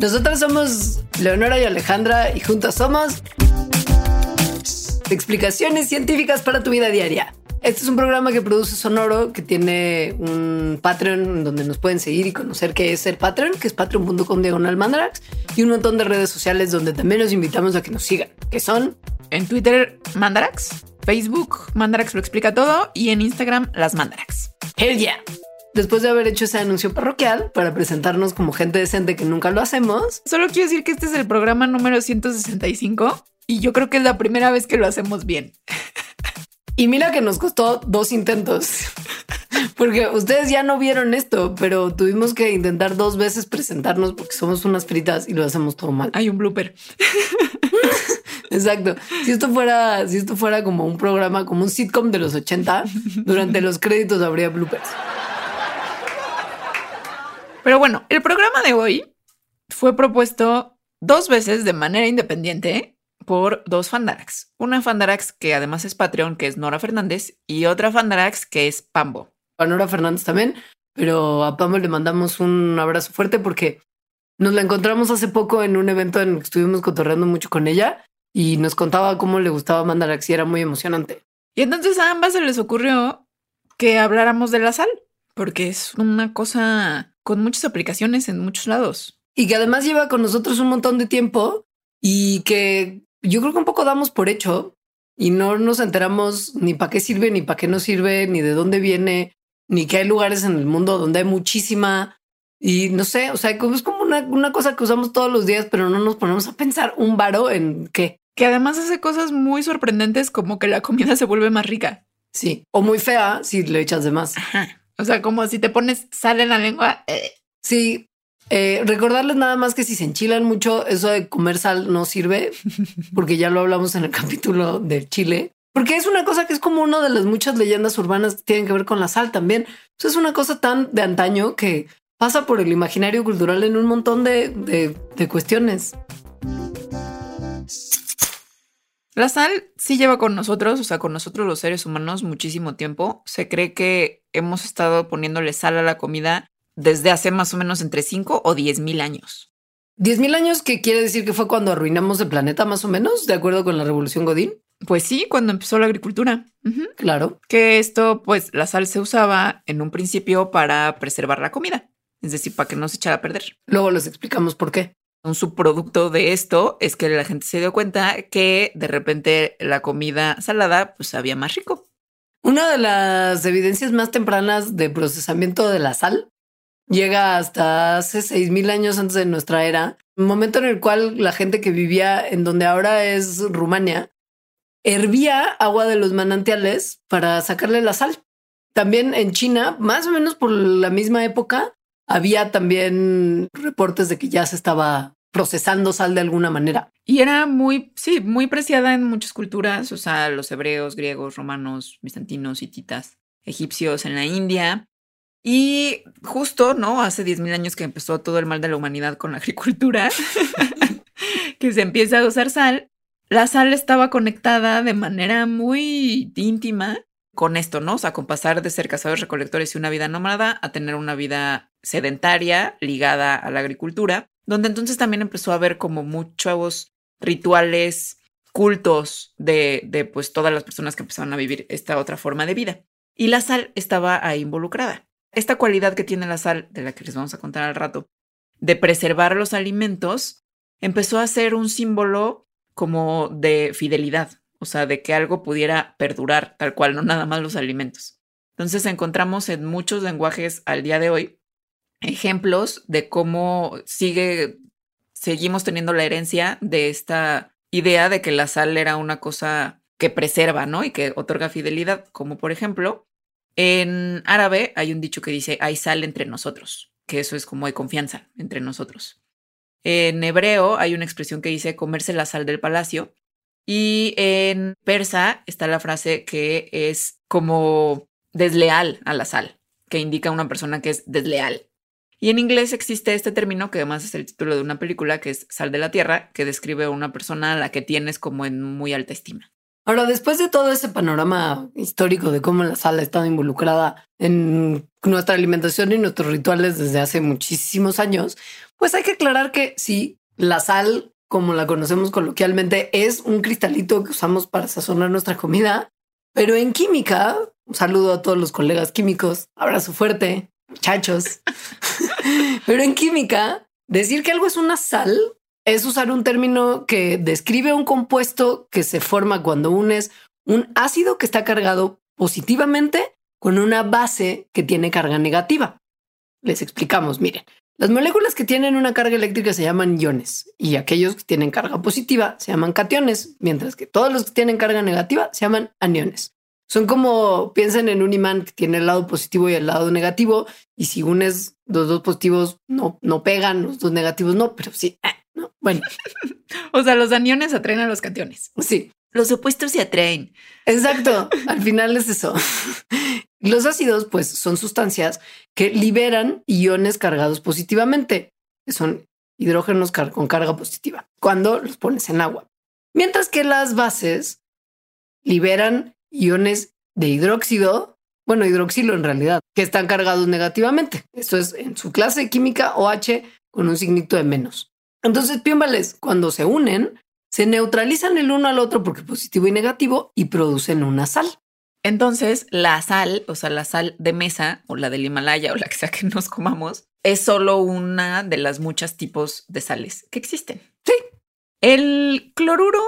Hola, nosotros somos Leonora y Alejandra y juntos somos Explicaciones científicas para tu vida diaria. Este es un programa que produce Sonoro, que tiene un Patreon donde nos pueden seguir y conocer qué es el Patreon, que es patreon.com diagonal mandarax, y un montón de redes sociales donde también los invitamos a que nos sigan, que son en Twitter Mandarax, Facebook Mandarax lo explica todo y en Instagram las Mandarax. Hell yeah. Después de haber hecho ese anuncio parroquial para presentarnos como gente decente que nunca lo hacemos, Solo quiero decir que este es el programa número 165 y yo creo que es la primera vez que lo hacemos bien. Y mira que nos costó dos intentos. Porque ustedes ya no vieron esto, pero tuvimos que intentar dos veces presentarnos porque somos unas fritas y lo hacemos todo mal. Hay un blooper. Exacto. Si esto fuera, si esto fuera como un programa, como un sitcom de los 80, durante los créditos habría bloopers. Pero bueno, el programa de hoy fue propuesto dos veces de manera independiente por dos Fandarax. Una Fandarax que además es Patreon, que es Nora Fernández, y otra Fandarax que es Pambo. A Nora Fernández también, pero a Pambo le mandamos un abrazo fuerte porque nos la encontramos hace poco en un evento en el que estuvimos cotorreando mucho con ella y nos contaba cómo le gustaba Mandarax y era muy emocionante. Y entonces a ambas se les ocurrió que habláramos de la sal, porque es una cosa con muchas aplicaciones en muchos lados. y que además lleva con nosotros un montón de tiempo y que yo creo que un poco damos por hecho y no nos enteramos ni para qué sirve, ni para qué no sirve, ni de dónde viene, ni que hay lugares en el mundo donde hay muchísima y no sé, o sea, es como una, una cosa que usamos todos los días, pero no nos ponemos a pensar un varo en qué. Que además hace cosas muy sorprendentes como que la comida se vuelve más rica. Sí, o muy fea si le echas de más. O sea, como si te pones sal en la lengua. eh, Sí, eh, recordarles nada más que si se enchilan mucho, eso de comer sal no sirve, porque ya lo hablamos en el capítulo del Chile. Porque es una cosa que es como una de las muchas leyendas urbanas que tienen que ver con la sal también. Es una cosa tan de antaño que pasa por el imaginario cultural en un montón de, de- de cuestiones. La sal sí lleva con nosotros, o sea, con nosotros los seres humanos muchísimo tiempo. Se cree que hemos estado poniéndole sal a la comida desde hace más o menos entre 5 o 10 mil años. 10.000 años, que quiere decir que fue cuando arruinamos el planeta, más o menos, de acuerdo con la revolución Godín. Pues sí, cuando empezó la agricultura. Claro. Que esto, pues la sal se usaba en un principio para preservar la comida, es decir, para que no se echara a perder. Luego les explicamos por qué. Un subproducto de esto es que la gente se dio cuenta que de repente la comida salada pues sabía más rico. Una de las evidencias más tempranas de procesamiento de la sal llega hasta hace 6.000 años antes de nuestra era, momento en el cual la gente que vivía en donde ahora es Rumania hervía agua de los manantiales para sacarle la sal. También en China, más o menos por la misma época, había también reportes de que ya se estaba procesando sal de alguna manera. Y era muy, sí, muy preciada en muchas culturas, o sea, los hebreos, griegos, romanos, bizantinos, hititas, egipcios en la India. Y justo, ¿no? Hace 10.000 años que empezó todo el mal de la humanidad con la agricultura, que se empieza a usar sal, la sal estaba conectada de manera muy íntima con esto, ¿no? O sea, con pasar de ser cazadores recolectores y una vida nómada a tener una vida sedentaria ligada a la agricultura, donde entonces también empezó a haber como muchos rituales, cultos de, de pues todas las personas que empezaban a vivir esta otra forma de vida. Y la sal estaba ahí involucrada. Esta cualidad que tiene la sal, de la que les vamos a contar al rato, de preservar los alimentos, empezó a ser un símbolo como de fidelidad, o sea, de que algo pudiera perdurar tal cual, no nada más los alimentos. Entonces encontramos en muchos lenguajes al día de hoy ejemplos de cómo sigue, seguimos teniendo la herencia de esta idea de que la sal era una cosa que preserva, ¿no? Y que otorga fidelidad, como por ejemplo, en árabe hay un dicho que dice, hay sal entre nosotros, que eso es como hay confianza entre nosotros. En hebreo hay una expresión que dice comerse la sal del palacio. Y en persa está la frase que es como desleal a la sal, que indica una persona que es desleal. Y en inglés existe este término, que además es el título de una película, que es Sal de la Tierra, que describe a una persona a la que tienes como en muy alta estima. Ahora, después de todo ese panorama histórico de cómo la sal ha estado involucrada en nuestra alimentación y nuestros rituales desde hace muchísimos años, pues hay que aclarar que sí, la sal, como la conocemos coloquialmente, es un cristalito que usamos para sazonar nuestra comida, pero en química, un saludo a todos los colegas químicos, abrazo fuerte, muchachos. Pero en química, decir que algo es una sal es usar un término que describe un compuesto que se forma cuando unes un ácido que está cargado positivamente con una base que tiene carga negativa. Les explicamos, miren, las moléculas que tienen una carga eléctrica se llaman iones y aquellos que tienen carga positiva se llaman cationes, mientras que todos los que tienen carga negativa se llaman aniones. Son como piensen en un imán que tiene el lado positivo y el lado negativo. Y si unes los dos positivos, no, no pegan, los dos negativos no, pero sí. Eh, no. Bueno, O sea, los aniones atraen a los cationes. sí, Los opuestos se atraen. exacto. Al final es eso. Los ácidos, pues, son sustancias que liberan iones cargados positivamente, que son hidrógenos con carga positiva, cuando los pones en agua. Mientras que las bases liberan iones de hidróxido, bueno, hidroxilo en realidad, que están cargados negativamente. Esto es en su clase química OH con un signito de menos. Entonces, piómbales, cuando se unen, se neutralizan el uno al otro porque positivo y negativo y producen una sal. Entonces, la sal, o sea, la sal de mesa o la del Himalaya o la que sea que nos comamos, es solo una de las muchas tipos de sales que existen. Sí. El cloruro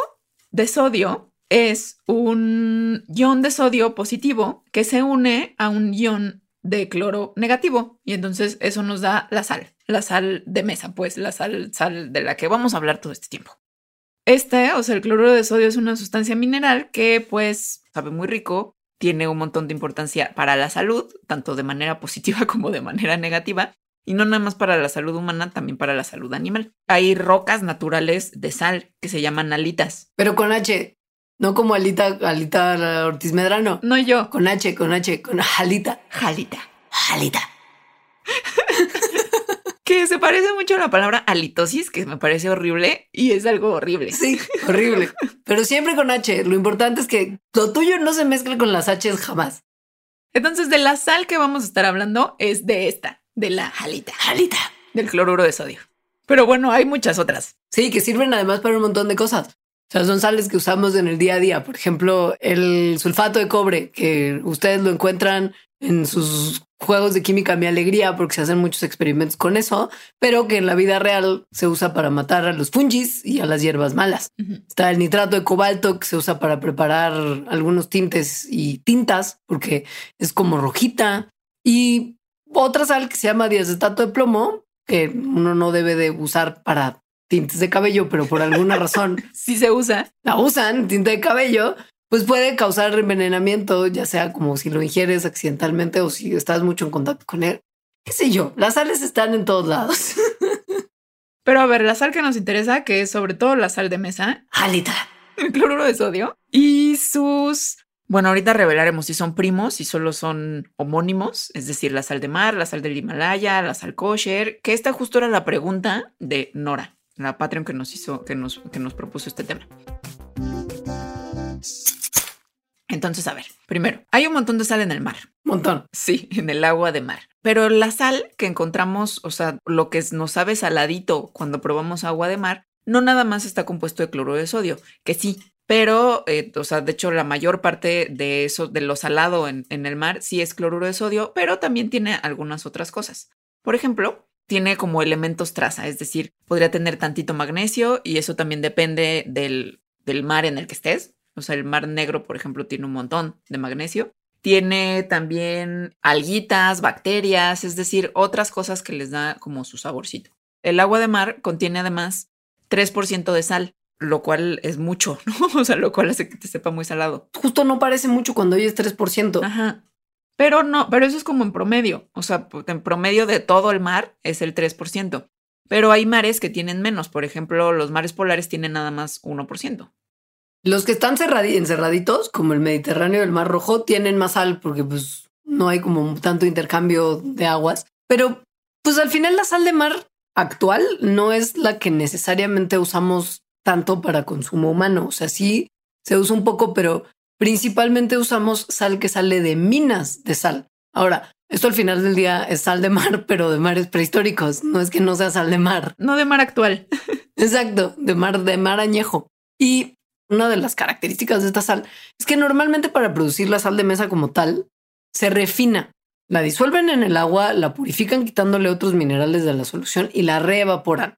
de sodio es un ion de sodio positivo que se une a un ion de cloro negativo y entonces eso nos da la sal, la sal de mesa, pues la sal, sal de la que vamos a hablar todo este tiempo. Este, o sea, el cloruro de sodio es una sustancia mineral que pues sabe muy rico, tiene un montón de importancia para la salud, tanto de manera positiva como de manera negativa, y no nada más para la salud humana, también para la salud animal. Hay rocas naturales de sal que se llaman alitas. Pero con H, no como Alita, Alita Ortiz Medrano. No yo, Con H, con H, con Alita. jalita. Alita. Que se parece mucho a la palabra halitosis, que me parece horrible y es algo horrible. Sí, horrible. Pero siempre con H. Lo importante es que lo tuyo no se mezcle con las H's jamás. Entonces, de la sal que vamos a estar hablando es de esta, de la jalita, Alita. del cloruro de sodio. Pero bueno, hay muchas otras. Sí, que sirven además para un montón de cosas. O sea, son sales que usamos en el día a día. Por ejemplo, el sulfato de cobre, que ustedes lo encuentran en sus juegos de química Mi Alegría, porque se hacen muchos experimentos con eso, pero que en la vida real se usa para matar a los fungis y a las hierbas malas. Está el nitrato de cobalto que se usa para preparar algunos tintes y tintas porque es como rojita. Y otra sal que se llama diacetato de plomo que uno no debe de usar para tintes de cabello, pero por alguna razón Sí se usa. la usan, tinta de cabello, pues puede causar envenenamiento, ya sea como si lo ingieres accidentalmente o si estás mucho en contacto con él. ¿Qué sé yo? Las sales están en todos lados. Pero a ver, la sal que nos interesa, que es sobre todo la sal de mesa, Alita. el cloruro de sodio y sus... Bueno, ahorita revelaremos si son primos, si solo son homónimos, es decir, la sal de mar, la sal del Himalaya, la sal kosher, que esta justo era la pregunta de Nora, la Patreon que nos hizo, que nos, que nos propuso este tema. Entonces, a ver, primero, hay un montón de sal en el mar. Montón. Sí, en el agua de mar. Pero la sal que encontramos, o sea, lo que nos sabe saladito cuando probamos agua de mar, no nada más está compuesto de cloruro de sodio, que sí, pero, eh, o sea, de hecho, la mayor parte de eso, de lo salado en, en el mar, sí es cloruro de sodio, pero también tiene algunas otras cosas. Por ejemplo, tiene como elementos traza, es decir, podría tener tantito magnesio y eso también depende del, del mar en el que estés. O sea, el mar negro, por ejemplo, tiene un montón de magnesio tiene también alguitas, bacterias, es decir, otras cosas que les da como su saborcito. El agua de mar contiene además 3% de sal, lo cual es mucho, ¿no? O sea, lo cual hace que te sepa muy salado. Justo no parece mucho cuando oyes 3%. Ajá. Pero no, pero eso es como en promedio. O sea, en promedio de todo el mar es el 3%. Pero hay mares que tienen menos. Por ejemplo, los mares polares tienen nada más 1%. Los que están encerraditos, como el Mediterráneo y el Mar Rojo, tienen más sal porque pues no hay como tanto intercambio de aguas. Pero pues al final la sal de mar actual no es la que necesariamente usamos tanto para consumo humano. O sea, sí se usa un poco, pero principalmente usamos sal que sale de minas de sal. Ahora, esto al final del día es sal de mar, pero de mares prehistóricos. No es que no sea sal de mar. No de mar actual. Exacto, de mar, de mar añejo. Y una de las características de esta sal es que normalmente para producir la sal de mesa como tal, se refina. La disuelven en el agua, la purifican quitándole otros minerales de la solución y la reevaporan.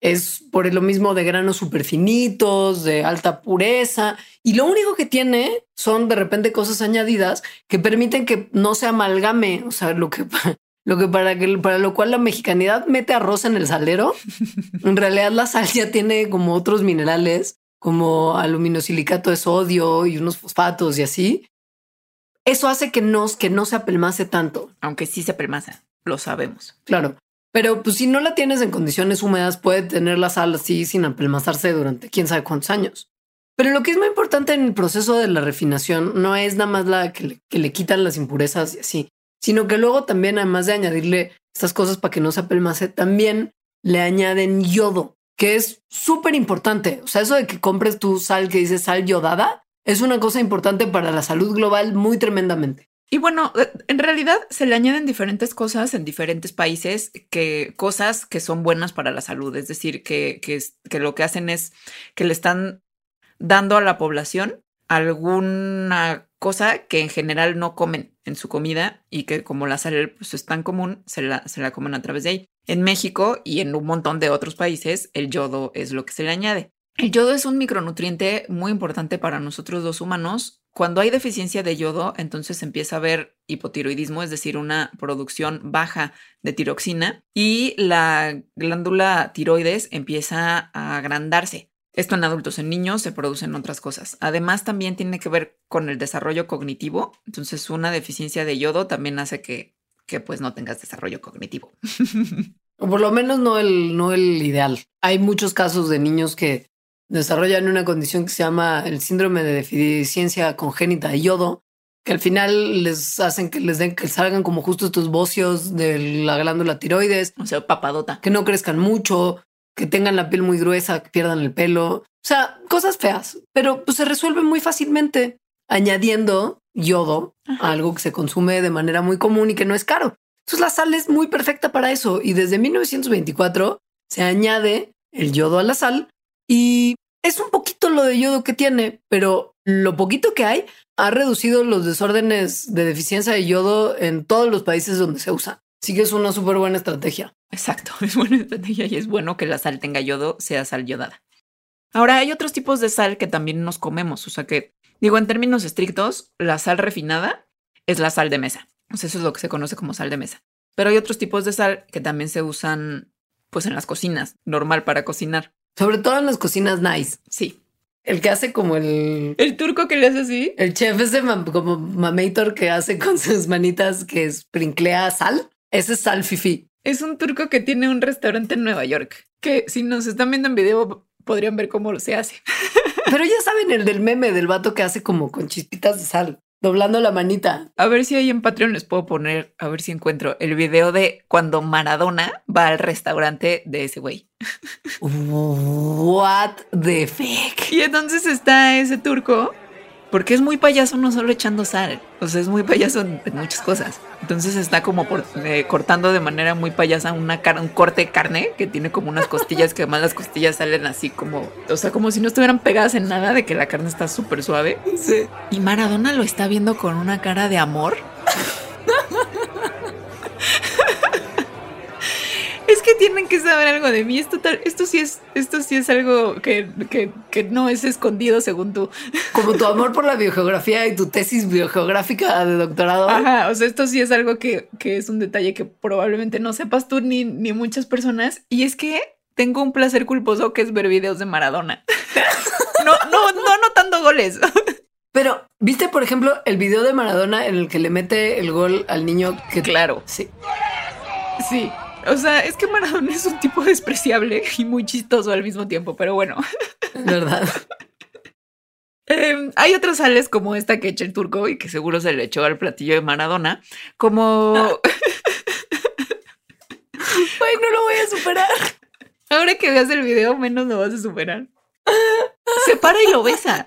Es por lo mismo de granos superfinitos, de alta pureza, y lo único que tiene son de repente cosas añadidas que permiten que no se amalgame. O sea, lo que, lo que para, que, para lo cual la mexicanidad mete arroz en el salero, en realidad la sal ya tiene como otros minerales como aluminosilicato de sodio y unos fosfatos y así, eso hace que, nos, que no se apelmace tanto. Aunque sí se apelmaza, lo sabemos. Claro. Pero pues si no la tienes en condiciones húmedas, puede tener la sal así sin apelmazarse durante quién sabe cuántos años. Pero lo que es muy importante en el proceso de la refinación no es nada más la que le, que le quitan las impurezas y así, sino que luego también, además de añadirle estas cosas para que no se apelmace, también le añaden yodo que es súper importante. O sea, eso de que compres tu sal que dice sal yodada es una cosa importante para la salud global muy tremendamente. Y bueno, eh, en realidad se le añaden diferentes cosas en diferentes países, que cosas que son buenas para la salud. Es decir, que, que, que lo que hacen es que le están dando a la población alguna cosa que en general no comen en su comida y que como la sal pues, es tan común, se la, se la comen a través de ahí. En México y en un montón de otros países, el yodo es lo que se le añade. El yodo es un micronutriente muy importante para nosotros los humanos. Cuando hay deficiencia de yodo, entonces empieza a haber hipotiroidismo, es decir, una producción baja de tiroxina y la glándula tiroides empieza a agrandarse. Esto en adultos, en niños se producen otras cosas. Además, también tiene que ver con el desarrollo cognitivo. Entonces, una deficiencia de yodo también hace que que pues no tengas desarrollo cognitivo. o por lo menos no el, no el ideal. Hay muchos casos de niños que desarrollan una condición que se llama el síndrome de deficiencia congénita de yodo, que al final les hacen que les den que salgan como justo estos bocios de la glándula tiroides, o sea, papadota, que no crezcan mucho, que tengan la piel muy gruesa, que pierdan el pelo, o sea, cosas feas, pero pues se resuelve muy fácilmente añadiendo yodo, algo que se consume de manera muy común y que no es caro. Entonces la sal es muy perfecta para eso y desde 1924 se añade el yodo a la sal y es un poquito lo de yodo que tiene, pero lo poquito que hay ha reducido los desórdenes de deficiencia de yodo en todos los países donde se usa. Así que es una súper buena estrategia. Exacto, es buena estrategia y es bueno que la sal tenga yodo, sea sal yodada. Ahora hay otros tipos de sal que también nos comemos, o sea que Digo, en términos estrictos, la sal refinada es la sal de mesa. O sea, eso es lo que se conoce como sal de mesa. Pero hay otros tipos de sal que también se usan pues en las cocinas, normal para cocinar. Sobre todo en las cocinas nice. Sí. El que hace como el... El turco que le hace así. El chef ese como mamator que hace con sus manitas que sprinclea sal. Ese es sal fifi. Es un turco que tiene un restaurante en Nueva York. Que si nos están viendo en video podrían ver cómo se hace. Pero ya saben el del meme del vato que hace como con chispitas de sal, doblando la manita. A ver si ahí en Patreon les puedo poner, a ver si encuentro el video de cuando Maradona va al restaurante de ese güey. What the fuck. Y entonces está ese turco porque es muy payaso no solo echando sal, o sea, es muy payaso en, muchas cosas. Entonces está como por, eh, cortando de manera muy payasa una un corte de carne que tiene como unas costillas que además las costillas salen así como, o sea, como si no estuvieran pegadas en nada de que la carne está súper suave. Sí. Y Maradona lo está viendo con una cara de amor. es que tienen que saber algo de mí. Esto, sí es, esto sí es algo que, que, que no es escondido según tú. Como tu amor por la biogeografía y tu tesis biogeográfica de doctorado. Ajá, o sea, esto sí es algo que, que es un detalle que probablemente no sepas tú ni, ni muchas personas. Y es que tengo un placer culposo que es ver videos de Maradona. no, no, no anotando goles. Pero, ¿viste, por ejemplo, el video de Maradona en el que le mete el gol al niño que... Claro. Sí. Sí. O sea, es que Maradona es un tipo despreciable y muy chistoso al mismo tiempo, pero bueno. ¿Verdad? Eh, hay otras sales como esta que echa el turco y que seguro se le echó al platillo de Maradona, como... Ay, no lo voy a superar. Ahora que veas el video, menos lo vas a superar. Se para y lo besa.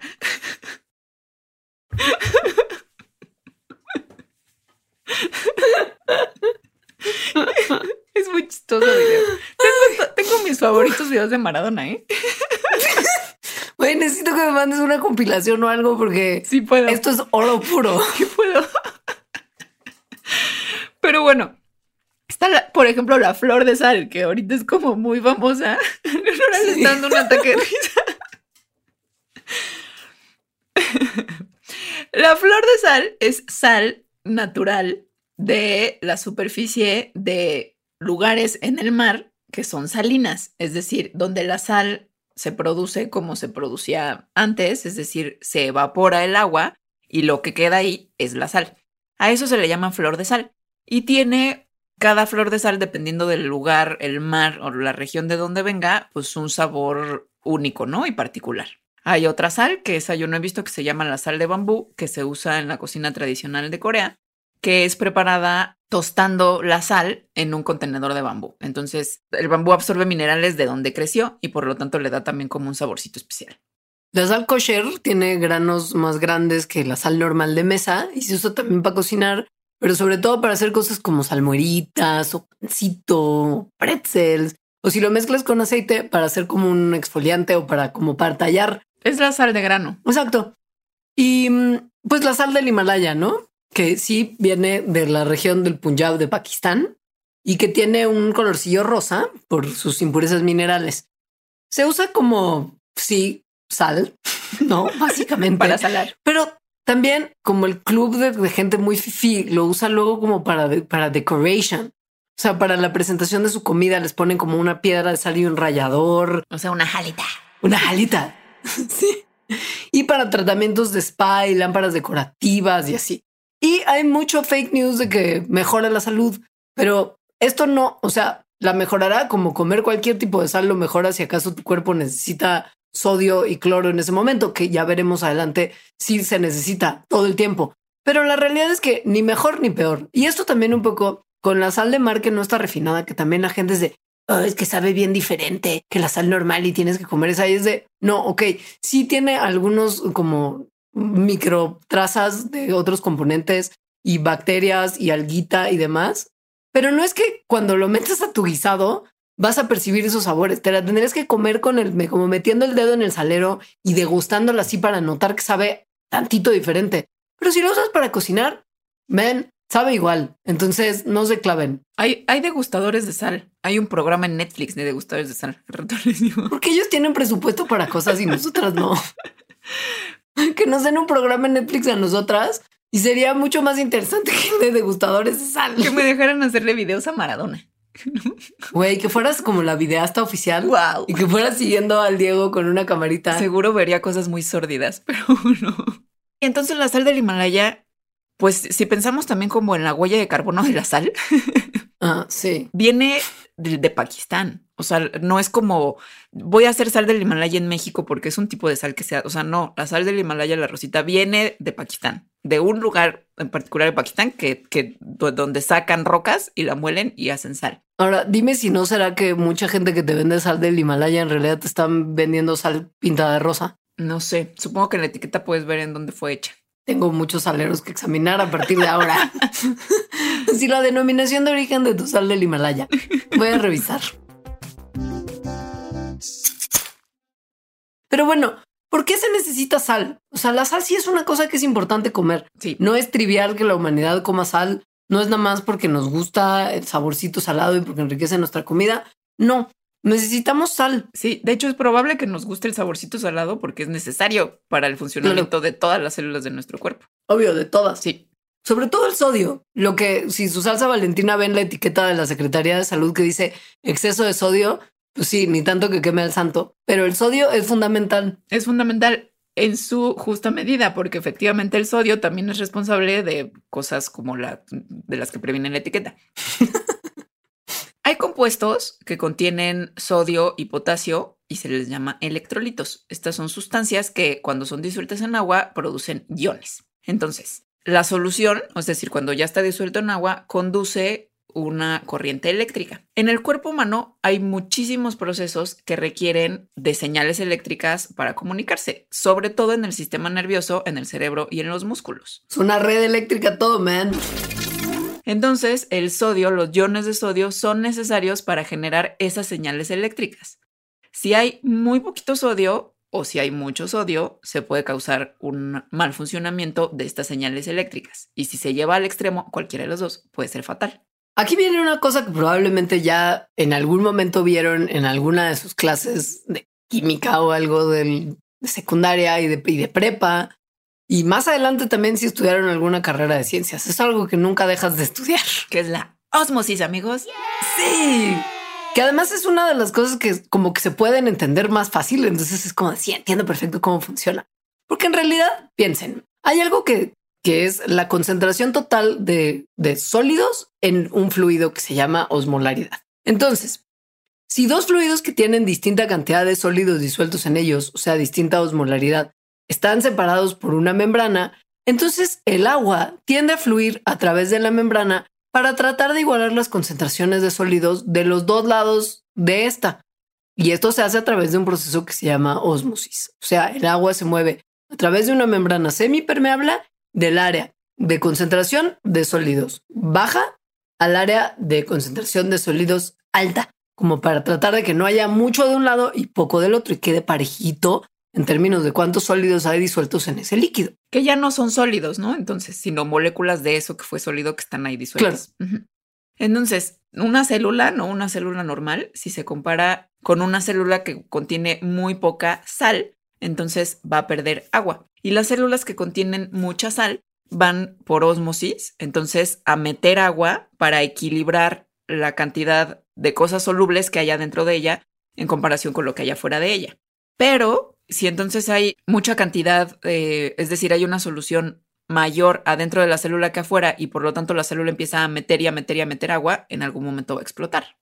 Es muy chistoso video. Tengo, tengo mis favoritos videos de Maradona, ¿eh? Güey, necesito que me mandes una compilación o algo porque Sí puedo. esto es oro puro. ¿Qué puedo? Pero bueno, está, la- por ejemplo, la flor de sal, que ahorita es como muy famosa. Ahora le está dando un ataque de risa. La flor de sal es sal natural de la superficie de lugares en el mar que son salinas, es decir, donde la sal se produce como se producía antes, es decir, se evapora el agua y lo que queda ahí es la sal. A eso se le llama flor de sal. Y tiene cada flor de sal, dependiendo del lugar, el mar o la región de donde venga, pues un sabor único, ¿no? Y particular. Hay otra sal, que esa yo no he visto, que se llama la sal de bambú, que se usa en la cocina tradicional de Corea, que es preparada tostando la sal en un contenedor de bambú. Entonces, el bambú absorbe minerales de donde creció y por lo tanto le da también como un saborcito especial. La sal kosher tiene granos más grandes que la sal normal de mesa y se usa también para cocinar, pero sobre todo para hacer cosas como salmueritas o pancito, pretzels, o si lo mezclas con aceite para hacer como un exfoliante o para como para tallar. Es la sal de grano. Exacto. Y mm, pues la sal del Himalaya, ¿no? Que sí viene de la región del Punjab de Pakistán y que tiene un colorcillo rosa por sus impurezas minerales. Se usa como, sí, sal, ¿no? Básicamente. Para salar. Pero también como el club de, de gente muy fifi lo usa luego como para, de- para decoration. O sea, para la presentación de su comida les ponen como una piedra de sal y un rallador, O sea, una jalita. una jalita. sí. Y para tratamientos de spa y lámparas decorativas y así. Y hay mucho fake news de que mejora la salud, pero esto no, o sea, la mejorará como comer cualquier tipo de sal, lo mejora si acaso tu cuerpo necesita sodio y cloro en ese momento, que ya veremos adelante si se necesita todo el tiempo. Pero la realidad es que ni mejor ni peor. Y esto también un poco con la sal de mar que no está refinada, que también la gente es de, "Oh, que sabe bien diferente que la sal normal y tienes que comer esa. Y es de, no, ok, sí tiene algunos como micro trazas de otros componentes y bacterias y alguita y demás. Pero no es que cuando lo metes a tu guisado vas a percibir esos sabores. Te la tendrías que comer con el, me- como metiendo el dedo en el salero y degustándola así para notar que sabe tantito diferente. Pero si lo usas para cocinar, ven, sabe igual. Entonces no se claven. Hay, hay degustadores de sal. Hay un programa en Netflix de degustadores de sal. Porque ellos tienen presupuesto para cosas y nosotras no. que nos den un programa en Netflix a nosotras y sería mucho más interesante que de degustadores de sal. Que me dejaran hacerle videos a Maradona. Güey, que fueras como la videasta oficial Wow. y que fueras siguiendo al Diego con una camarita. Seguro vería cosas muy sórdidas, pero no. Y entonces la sal del Himalaya, pues si pensamos también como en la huella de carbono de la sal, Ah, sí. viene de, de Pakistán. O sea, no es como voy a hacer sal del Himalaya en México porque es un tipo de sal que sea. O sea, no, la sal del Himalaya, la rosita, viene de Pakistán, de un lugar en particular de Pakistán que, que do- donde sacan rocas y la muelen y hacen sal. Ahora, dime si no será que mucha gente que te vende sal del Himalaya en realidad te están vendiendo sal pintada de rosa. No sé, supongo que en la etiqueta puedes ver en dónde fue hecha. Tengo muchos saleros que examinar a partir de ahora. si la denominación de origen de tu sal del Himalaya. Voy a revisar. Pero bueno, ¿por qué se necesita sal? O sea, la sal sí es una cosa que es importante comer. Sí, No es trivial que la humanidad coma sal. No es nada más porque nos gusta el saborcito salado y porque enriquece nuestra comida. No, necesitamos sal. Sí, de hecho es probable que nos guste el saborcito salado porque es necesario para el funcionamiento de todas las células de nuestro cuerpo. Obvio, de todas. Sí. Sobre todo el sodio. Lo que si su salsa valentina ven la etiqueta de la Secretaría de Salud que dice exceso de sodio, pues sí, ni tanto que queme al santo, pero el sodio es fundamental. Es fundamental en su justa medida, porque efectivamente el sodio también es responsable de cosas como la de las que previene la etiqueta. Hay compuestos que contienen sodio y potasio y se les llama electrolitos. Estas son sustancias que cuando son disueltas en agua producen iones. Entonces, la solución, es decir, cuando ya está disuelto en agua, conduce una corriente eléctrica. En el cuerpo humano hay muchísimos procesos que requieren de señales eléctricas para comunicarse, sobre todo en el sistema nervioso, en el cerebro y en los músculos. Es una red eléctrica todo, man. Entonces, el sodio, los iones de sodio son necesarios para generar esas señales eléctricas. Si hay muy poquito sodio o si hay mucho sodio, se puede causar un mal funcionamiento de estas señales eléctricas. Y si se lleva al extremo, cualquiera de los dos puede ser fatal. Aquí viene una cosa que probablemente ya en algún momento vieron en alguna de sus clases de química o algo de secundaria y de, y de prepa. Y más adelante también si estudiaron alguna carrera de ciencias. Es algo que nunca dejas de estudiar. Que es la osmosis, amigos. Sí. Que además es una de las cosas que como que se pueden entender más fácil. Entonces es como, sí, entiendo perfecto cómo funciona. Porque en realidad, piensen, hay algo que que es la concentración total de, sólidos en un fluido que se llama osmolaridad. Entonces, si dos fluidos que tienen distinta cantidad de sólidos disueltos en ellos, o sea, distinta osmolaridad, están separados por una membrana, entonces el agua tiende a fluir a través de la membrana para tratar de igualar las concentraciones de sólidos de los dos lados de esta. Y esto se hace a través de un proceso que se llama osmosis. O sea, el agua se mueve a través de una membrana semipermeable del área de concentración de sólidos baja al área de concentración de sólidos alta, como para tratar de que no haya mucho de un lado y poco del otro y quede parejito en términos de cuántos sólidos hay disueltos en ese líquido. Que ya no son sólidos, ¿no? Entonces, sino moléculas de eso que fue sólido que están ahí disueltas. Entonces, una célula, no una célula normal, si se compara con una célula que contiene muy poca sal, entonces va a perder agua. Y las células que contienen mucha sal van por osmosis, entonces a meter agua para equilibrar la cantidad de cosas solubles que haya dentro de ella en comparación con lo que haya fuera de ella. Pero si entonces hay mucha cantidad, eh, es decir, hay una solución mayor adentro de la célula que afuera y por lo tanto la célula empieza a meter y a meter y a meter agua, en algún momento va a explotar.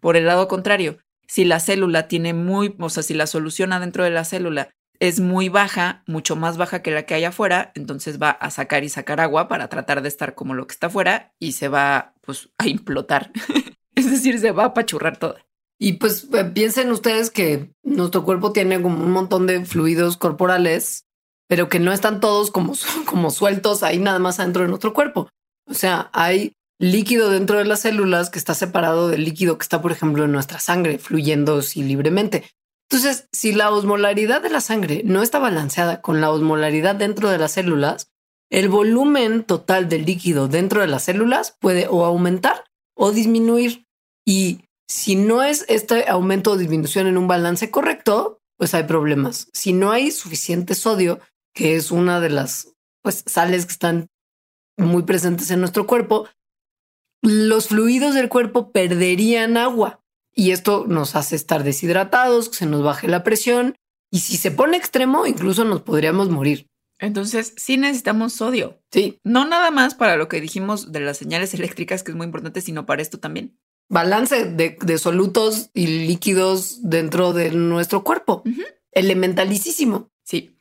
Por el lado contrario, si la célula tiene muy, o sea, si la solución adentro de la célula es muy baja, mucho más baja que la que hay afuera, entonces va a sacar y sacar agua para tratar de estar como lo que está afuera y se va pues a implotar. es decir, se va a apachurrar toda. Y pues eh, piensen ustedes que nuestro cuerpo tiene como un montón de fluidos corporales, pero que no están todos como, como sueltos ahí nada más adentro de nuestro cuerpo. O sea, hay líquido dentro de las células que está separado del líquido que está, por ejemplo, en nuestra sangre, fluyendo así libremente. Entonces, si la osmolaridad de la sangre no está balanceada con la osmolaridad dentro de las células, el volumen total del líquido dentro de las células puede o aumentar o disminuir. Y si no es este aumento o disminución en un balance correcto, pues hay problemas. Si no hay suficiente sodio, que es una de las pues, sales que están muy presentes en nuestro cuerpo, los fluidos del cuerpo perderían agua y esto nos hace estar deshidratados, que se nos baje la presión y si se pone extremo, incluso nos podríamos morir. Entonces, sí necesitamos sodio. Sí. No nada más para lo que dijimos de las señales eléctricas, que es muy importante, sino para esto también. Balance de, solutos y líquidos dentro de nuestro cuerpo. Elementalicísimo. Sí.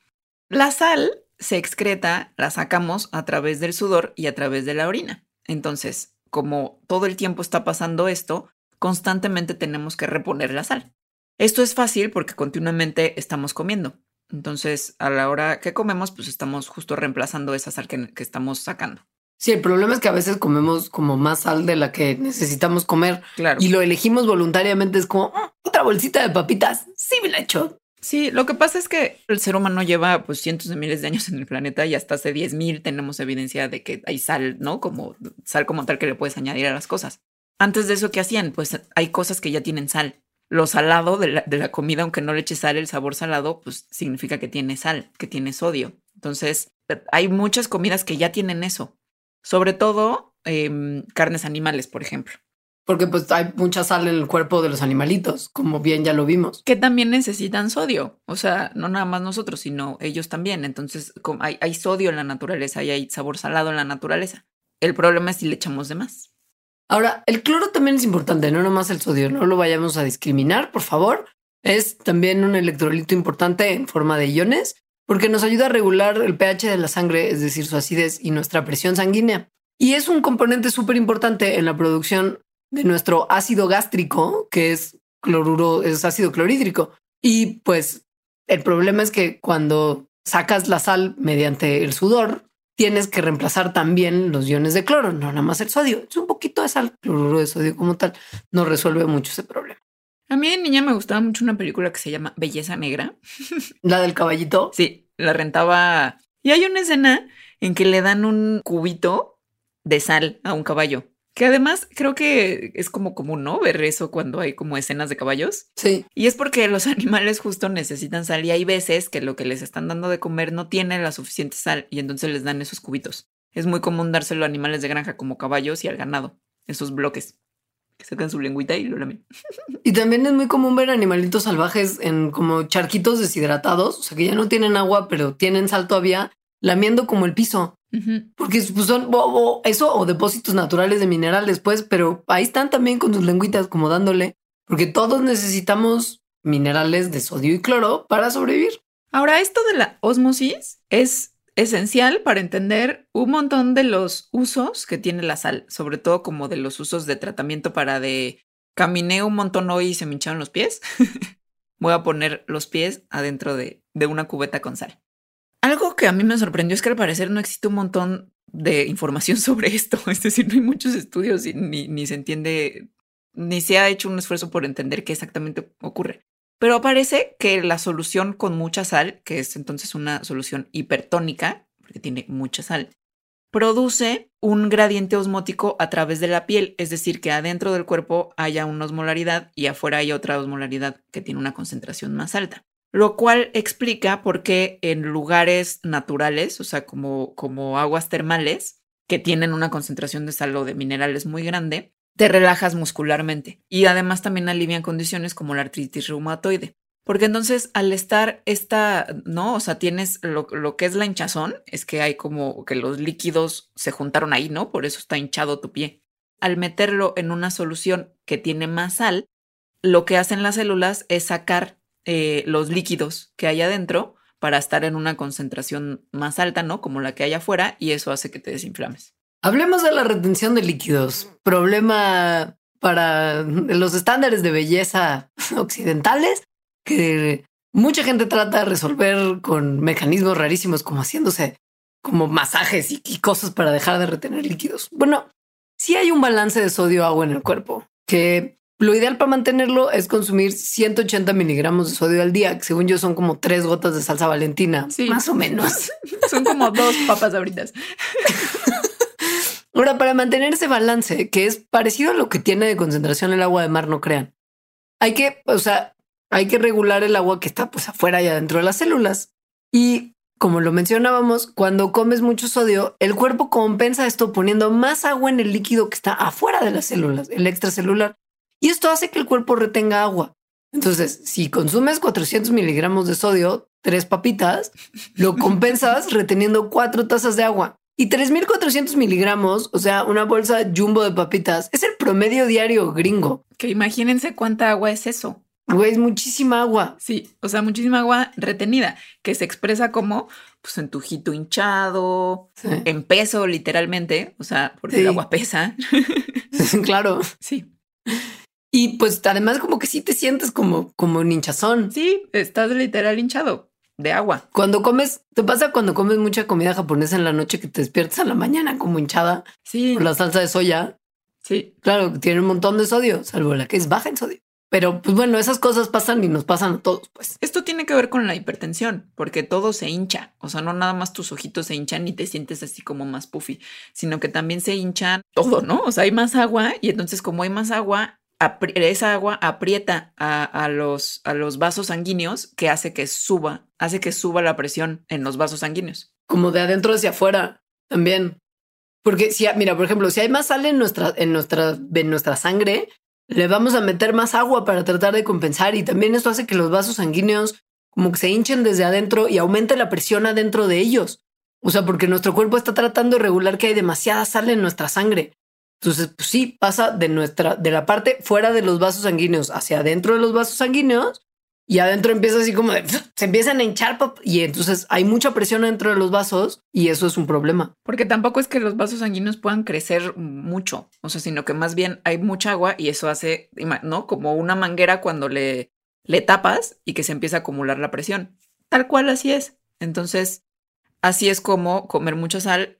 La sal se excreta, la sacamos a través del sudor y a través de la orina. Entonces, como todo el tiempo está pasando esto, constantemente tenemos que reponer la sal. Esto es fácil porque continuamente estamos comiendo. Entonces, a la hora que comemos, pues estamos justo reemplazando esa sal que, estamos sacando. Sí, el problema es que a veces comemos como más sal de la que necesitamos comer. Claro. Y lo elegimos voluntariamente. Es como ah, otra bolsita de papitas. Sí, me la echo. Sí, lo que pasa es que el ser humano lleva pues cientos de miles de años en el planeta y hasta hace 10 mil tenemos evidencia de que hay sal, ¿no? Como sal como tal que le puedes añadir a las cosas. Antes de eso, ¿qué hacían? Pues hay cosas que ya tienen sal. Lo salado de la, de la comida, aunque no le eches sal, el sabor salado, pues significa que tiene sal, que tiene sodio. Entonces, hay muchas comidas que ya tienen eso. Sobre todo em, carnes animales, por ejemplo. Porque pues hay mucha sal en el cuerpo de los animalitos, como bien ya lo vimos. Que también necesitan sodio. O sea, no nada más nosotros, sino ellos también. Entonces, hay, hay sodio en la naturaleza y hay sabor salado en la naturaleza. El problema es si le echamos de más. Ahora, el cloro también es importante, no nomás el sodio, no lo vayamos a discriminar, por favor. Es también un electrolito importante en forma de iones porque nos ayuda a regular el pH de la sangre, es decir, su acidez y nuestra presión sanguínea. Y es un componente súper importante en la producción de nuestro ácido gástrico, que es cloruro, es ácido clorhídrico. Y pues el problema es que cuando sacas la sal mediante el sudor, tienes que reemplazar también los iones de cloro, no nada más el sodio. Es un poquito de sal, cloruro de sodio como tal, no resuelve mucho ese problema. A mí de niña me gustaba mucho una película que se llama Belleza Negra. La del caballito. Sí, la rentaba. Y hay una escena en que le dan un cubito de sal a un caballo. Que además creo que es como común, ¿no? Ver eso cuando hay como escenas de caballos. Sí. Y es porque los animales justo necesitan sal y hay veces que lo que les están dando de comer no tiene la suficiente sal y entonces les dan esos cubitos. Es muy común dárselo a animales de granja como caballos y al ganado, esos bloques que sacan su lengüita y lo lamen. Y también es muy común ver animalitos salvajes en como charquitos deshidratados, o sea que ya no tienen agua, pero tienen sal todavía, lamiendo como el piso. Porque pues, son eso o depósitos naturales de minerales, pues, pero ahí están también con sus lengüitas como dándole, porque todos necesitamos minerales de sodio y cloro para sobrevivir. Ahora, esto de la osmosis es esencial para entender un montón de los usos que tiene la sal, sobre todo como de los usos de tratamiento para de caminé un montón hoy y se me hincharon los pies. Voy a poner los pies adentro de, de una cubeta con sal. Algo que a mí me sorprendió es que al parecer no existe un montón de información sobre esto. Es decir, no hay muchos estudios y ni, ni se entiende, ni se ha hecho un esfuerzo por entender qué exactamente ocurre. Pero parece que la solución con mucha sal, que es entonces una solución hipertónica, porque tiene mucha sal, produce un gradiente osmótico a través de la piel, es decir, que adentro del cuerpo haya una osmolaridad y afuera hay otra osmolaridad que tiene una concentración más alta lo cual explica por qué en lugares naturales, o sea, como, como aguas termales, que tienen una concentración de sal o de minerales muy grande, te relajas muscularmente y además también alivian condiciones como la artritis reumatoide. Porque entonces al estar esta, ¿no? O sea, tienes lo, que es la hinchazón, es que hay como que los líquidos se juntaron ahí, ¿no? Por eso está hinchado tu pie. Al meterlo en una solución que tiene más sal, lo que hacen las células es sacar eh, los líquidos que hay adentro para estar en una concentración más alta, ¿no? Como la que hay afuera, y eso hace que te desinflames. Hablemos de la retención de líquidos. Problema para los estándares de belleza occidentales que mucha gente trata de resolver con mecanismos rarísimos como haciéndose como masajes y, y cosas para dejar de retener líquidos. Bueno, sí hay un balance de sodio-agua en el cuerpo que lo ideal para mantenerlo es consumir 180 miligramos de sodio al día, que según yo son como tres gotas de salsa valentina, más o menos. son como dos papas ahorita. Ahora, para mantener ese balance, que es parecido a lo que tiene de concentración el agua de mar, no crean. Hay que, o sea, hay que regular el agua que está pues afuera y adentro de las células. Y como lo mencionábamos, cuando comes mucho sodio, el cuerpo compensa esto poniendo más agua en el líquido que está afuera de las células, el extracelular. Y esto hace que el cuerpo retenga agua. Entonces, si consumes 400 miligramos de sodio, tres papitas, lo compensas reteniendo cuatro tazas de agua. Y 3.400 miligramos, o sea, una bolsa jumbo de papitas, es el promedio diario gringo. Que imagínense cuánta agua es eso. Güey, es muchísima agua. Sí, o sea, muchísima agua retenida, que se expresa como pues en tu jito hinchado, en peso literalmente, o sea, porque el agua pesa. claro. Sí. Y pues además como que sí te sientes como, como un hinchazón. Sí, estás literal hinchado de agua. Cuando comes, te pasa cuando comes mucha comida japonesa en la noche que te despiertas a la mañana como hinchada. Sí. Por la salsa de soya. Sí. Claro, tiene un montón de sodio, salvo la que es baja en sodio. Pero pues bueno, esas cosas pasan y nos pasan a todos, pues. Esto tiene que ver con la hipertensión, porque todo se hincha. O sea, no nada más tus ojitos se hinchan y te sientes así como más puffy, sino que también se hinchan todo, ¿no? O sea, hay más agua y entonces como hay más agua, esa agua aprieta a, los, a los vasos sanguíneos que hace que suba, hace que suba la presión en los vasos sanguíneos. Como de adentro hacia afuera también. Porque si, mira, por ejemplo, si hay más sal en nuestra, en nuestra, en nuestra sangre, le vamos a meter más agua para tratar de compensar y también esto hace que los vasos sanguíneos como que se hinchen desde adentro y aumente la presión adentro de ellos. O sea, porque nuestro cuerpo está tratando de regular que hay demasiada sal en nuestra sangre. Entonces, pues sí, pasa de nuestra, de la parte fuera de los vasos sanguíneos hacia adentro de los vasos sanguíneos y adentro empieza así como de, se empiezan a hinchar y entonces hay mucha presión dentro de los vasos y eso es un problema. Porque tampoco es que los vasos sanguíneos puedan crecer mucho, o sea, sino que más bien hay mucha agua y eso hace, ¿no? Como una manguera cuando le, le tapas y que se empieza a acumular la presión. Tal cual así es. Entonces, así es como comer mucha sal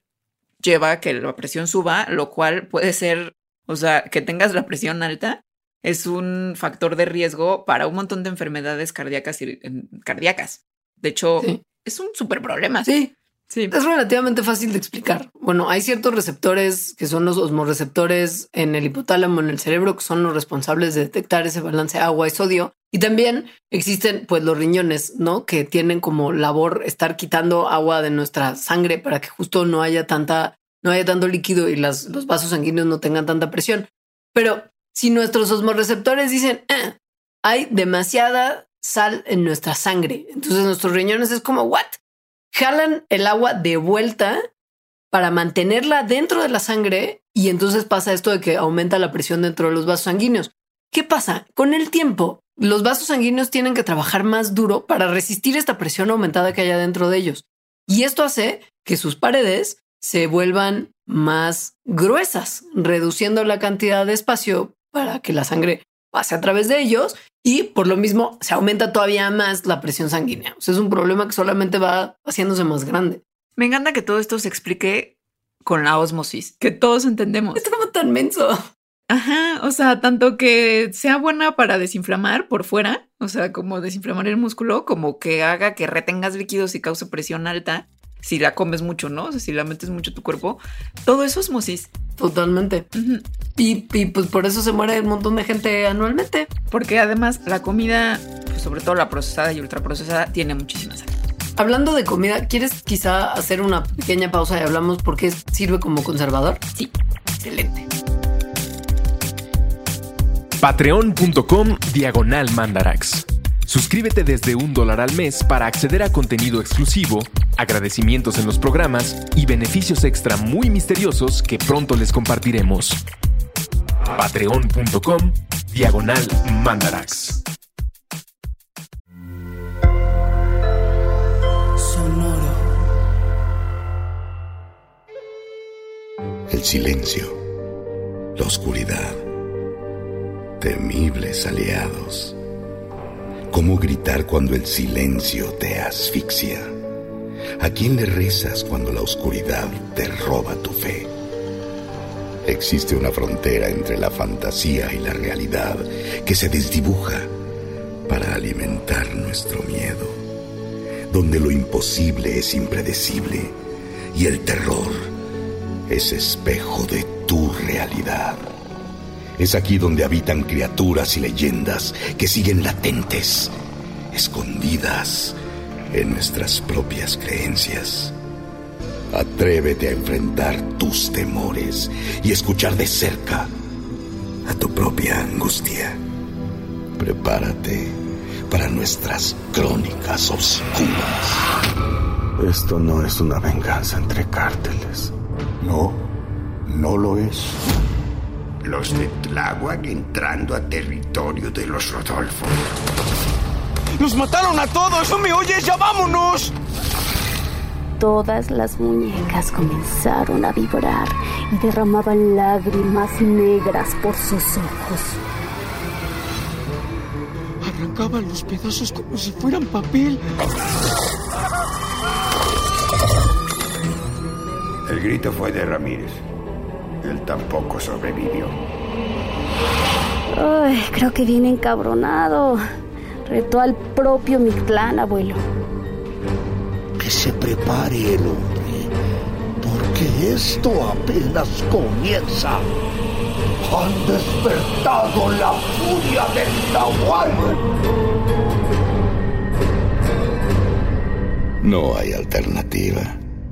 lleva a que la presión suba, lo cual puede ser, o sea, que tengas la presión alta es un factor de riesgo para un montón de enfermedades cardíacas y cardíacas. De hecho, es un súper problema. Sí. Es relativamente fácil de explicar. Bueno, hay ciertos receptores que son los osmoreceptores en el hipotálamo, en el cerebro, que son los responsables de detectar ese balance agua y sodio. Y también existen pues los riñones, ¿no? Que tienen como labor estar quitando agua de nuestra sangre para que justo no haya tanta, no haya tanto líquido y los vasos sanguíneos no tengan tanta presión. Pero si nuestros osmoreceptores dicen, ah, hay demasiada sal en nuestra sangre, entonces nuestros riñones es como, ¿what? Jalan el agua de vuelta para mantenerla dentro de la sangre y entonces pasa esto de que aumenta la presión dentro de los vasos sanguíneos. ¿Qué pasa? Con el tiempo, los vasos sanguíneos tienen que trabajar más duro para resistir esta presión aumentada que hay dentro de ellos. Y esto hace que sus paredes se vuelvan más gruesas, reduciendo la cantidad de espacio para que la sangre pase a través de ellos y por lo mismo se aumenta todavía más la presión sanguínea. O sea, es un problema que solamente va haciéndose más grande. Me encanta que todo esto se explique con la osmosis, que todos entendemos. Es como tan menso. Ajá, o sea, tanto que sea buena para desinflamar por fuera, o sea, como desinflamar el músculo, como que haga que retengas líquidos y cause presión alta, si la comes mucho, ¿no? O sea, si la metes mucho a tu cuerpo, todo eso es osmosis. Totalmente. y, pues por eso se muere un montón de gente anualmente. Porque además la comida, pues sobre todo la procesada y ultraprocesada, tiene muchísima sal. Hablando de comida, ¿quieres quizá hacer una pequeña pausa y hablamos por qué sirve como conservador? Sí. Excelente. Patreon.com Diagonal Mandarax. Suscríbete desde un dólar al mes para acceder a contenido exclusivo, agradecimientos en los programas y beneficios extra muy misteriosos que pronto les compartiremos. Patreon.com Diagonal Mandarax. Sonoro. El silencio. La oscuridad. Temibles aliados ¿Cómo gritar cuando el silencio te asfixia? ¿A quién le rezas cuando la oscuridad te roba tu fe? Existe una frontera entre la fantasía y la realidad que se desdibuja para alimentar nuestro miedo, donde lo imposible es impredecible y el terror es espejo de tu realidad. Es aquí donde habitan criaturas y leyendas que siguen latentes, escondidas en nuestras propias creencias. Atrévete a enfrentar tus temores y escuchar de cerca a tu propia angustia. Prepárate para nuestras crónicas oscuras. Esto no es una venganza entre cárteles. No, no lo es. Los de Tláhuac entrando a territorio de los Rodolfo. ¡Nos mataron a todos! ¡No me oyes! ¡Ya vámonos! Todas las muñecas comenzaron a vibrar y derramaban lágrimas negras por sus ojos. Arrancaban los pedazos como si fueran papel. El grito fue de Ramírez. Él tampoco sobrevivió. Ay, creo que viene encabronado. Retó al propio Mictlán, abuelo. Que se prepare el hombre, porque esto apenas comienza. Han despertado la furia del Nahual. No hay alternativa.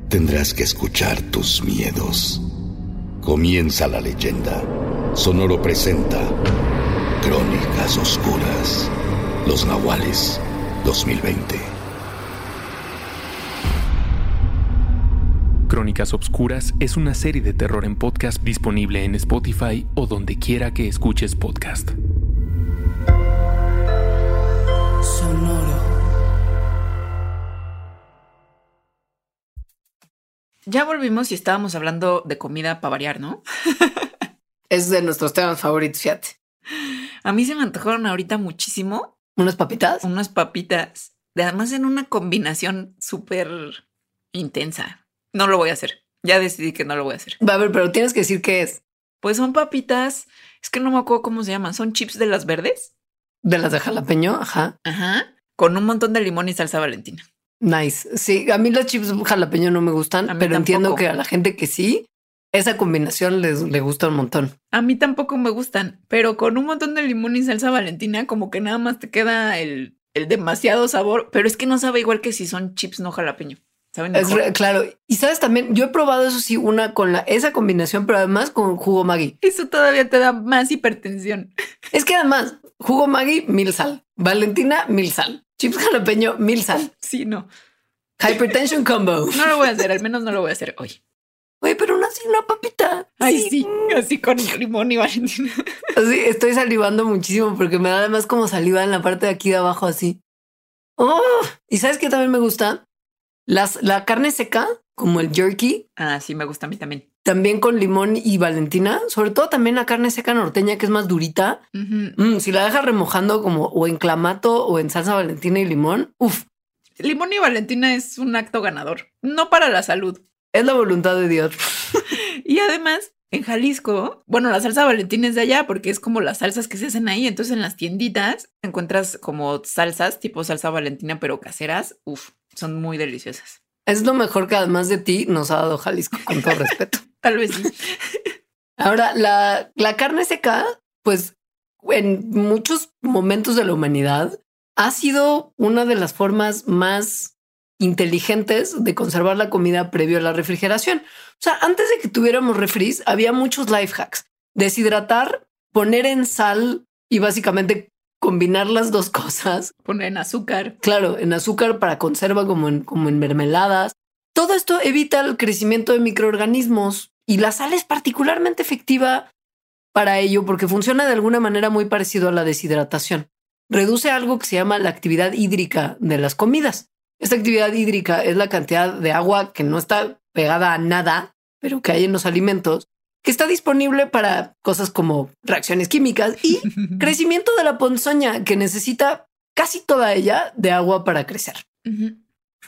Tendrás que escuchar tus miedos. Comienza la leyenda. Sonoro presenta Crónicas Oscuras. Los Nahuales 2020. Crónicas Obscuras es una serie de terror en podcast disponible en Spotify o donde quiera que escuches podcast. Sonoro. Ya volvimos y estábamos hablando de comida para variar, ¿no? Es de nuestros temas favoritos, fíjate. A mí se me antojaron ahorita muchísimo ¿Unas papitas? unas papitas, de- además en una combinación súper intensa. No lo voy a hacer. Ya decidí que no lo voy a hacer. Va a ver, pero tienes que decir qué es. Pues son papitas, es que no me acuerdo cómo se llaman, son chips de las verdes. De las de jalapeño, ajá. Ajá. Con un montón de limón y salsa valentina. Nice. Sí, a mí los chips jalapeño no me gustan, pero entiendo que a la gente que sí, esa combinación les, le gusta un montón. A mí tampoco me gustan, pero con un montón de limón y salsa valentina, como que nada más te queda el, el demasiado sabor, pero es que no sabe igual que si son chips no jalapeño. Saben Es mejor. re- claro. Y sabes también, yo he probado eso sí, una con la, esa combinación, pero además con jugo Maggi. Eso todavía te da más hipertensión. Es que además, jugo Maggi, mil sal. Valentina, mil sal. Chips jalapeño, mil sal. Sí, no. Hypertension combo. No lo voy a hacer, al menos no lo voy a hacer hoy. Oye, pero una así, una papita. Ay, sí, así con limón y valentina. Así, estoy salivando muchísimo porque me da además como saliva en la parte de aquí de abajo así. Oh, y sabes que también me gusta las, la carne seca, como el jerky, Ah, sí, me gusta a mí también. También con limón y valentina, sobre todo también la carne seca norteña que es más durita. Mm, si la dejas remojando como o en clamato o en salsa valentina y limón, uff, Limón y valentina es un acto ganador, no para la salud. es la voluntad de Dios. Y además, en Jalisco, bueno, la salsa valentina es de allá porque es como las salsas que se hacen ahí. Entonces, en las tienditas encuentras como salsas tipo salsa valentina, pero caseras. Uf, son muy deliciosas. Es lo mejor que además de ti nos ha dado Jalisco, con todo respeto. Tal vez sí. Ahora, la, la carne seca, pues en muchos momentos de la humanidad ha sido una de las formas más inteligentes de conservar la comida previo a la refrigeración. O sea, antes de que tuviéramos refris, había muchos life hacks. Deshidratar, poner en sal y básicamente combinar las dos cosas. Poner en azúcar. Claro, en azúcar para conserva como en, como en mermeladas. Todo esto evita el crecimiento de microorganismos y la sal es particularmente efectiva para ello porque funciona de alguna manera muy parecido a la deshidratación. Reduce algo que se llama la actividad hídrica de las comidas. Esta actividad hídrica es la cantidad de agua que no está pegada a nada, pero que hay en los alimentos, que está disponible para cosas como reacciones químicas y crecimiento de la ponzoña, que necesita casi toda ella de agua para crecer.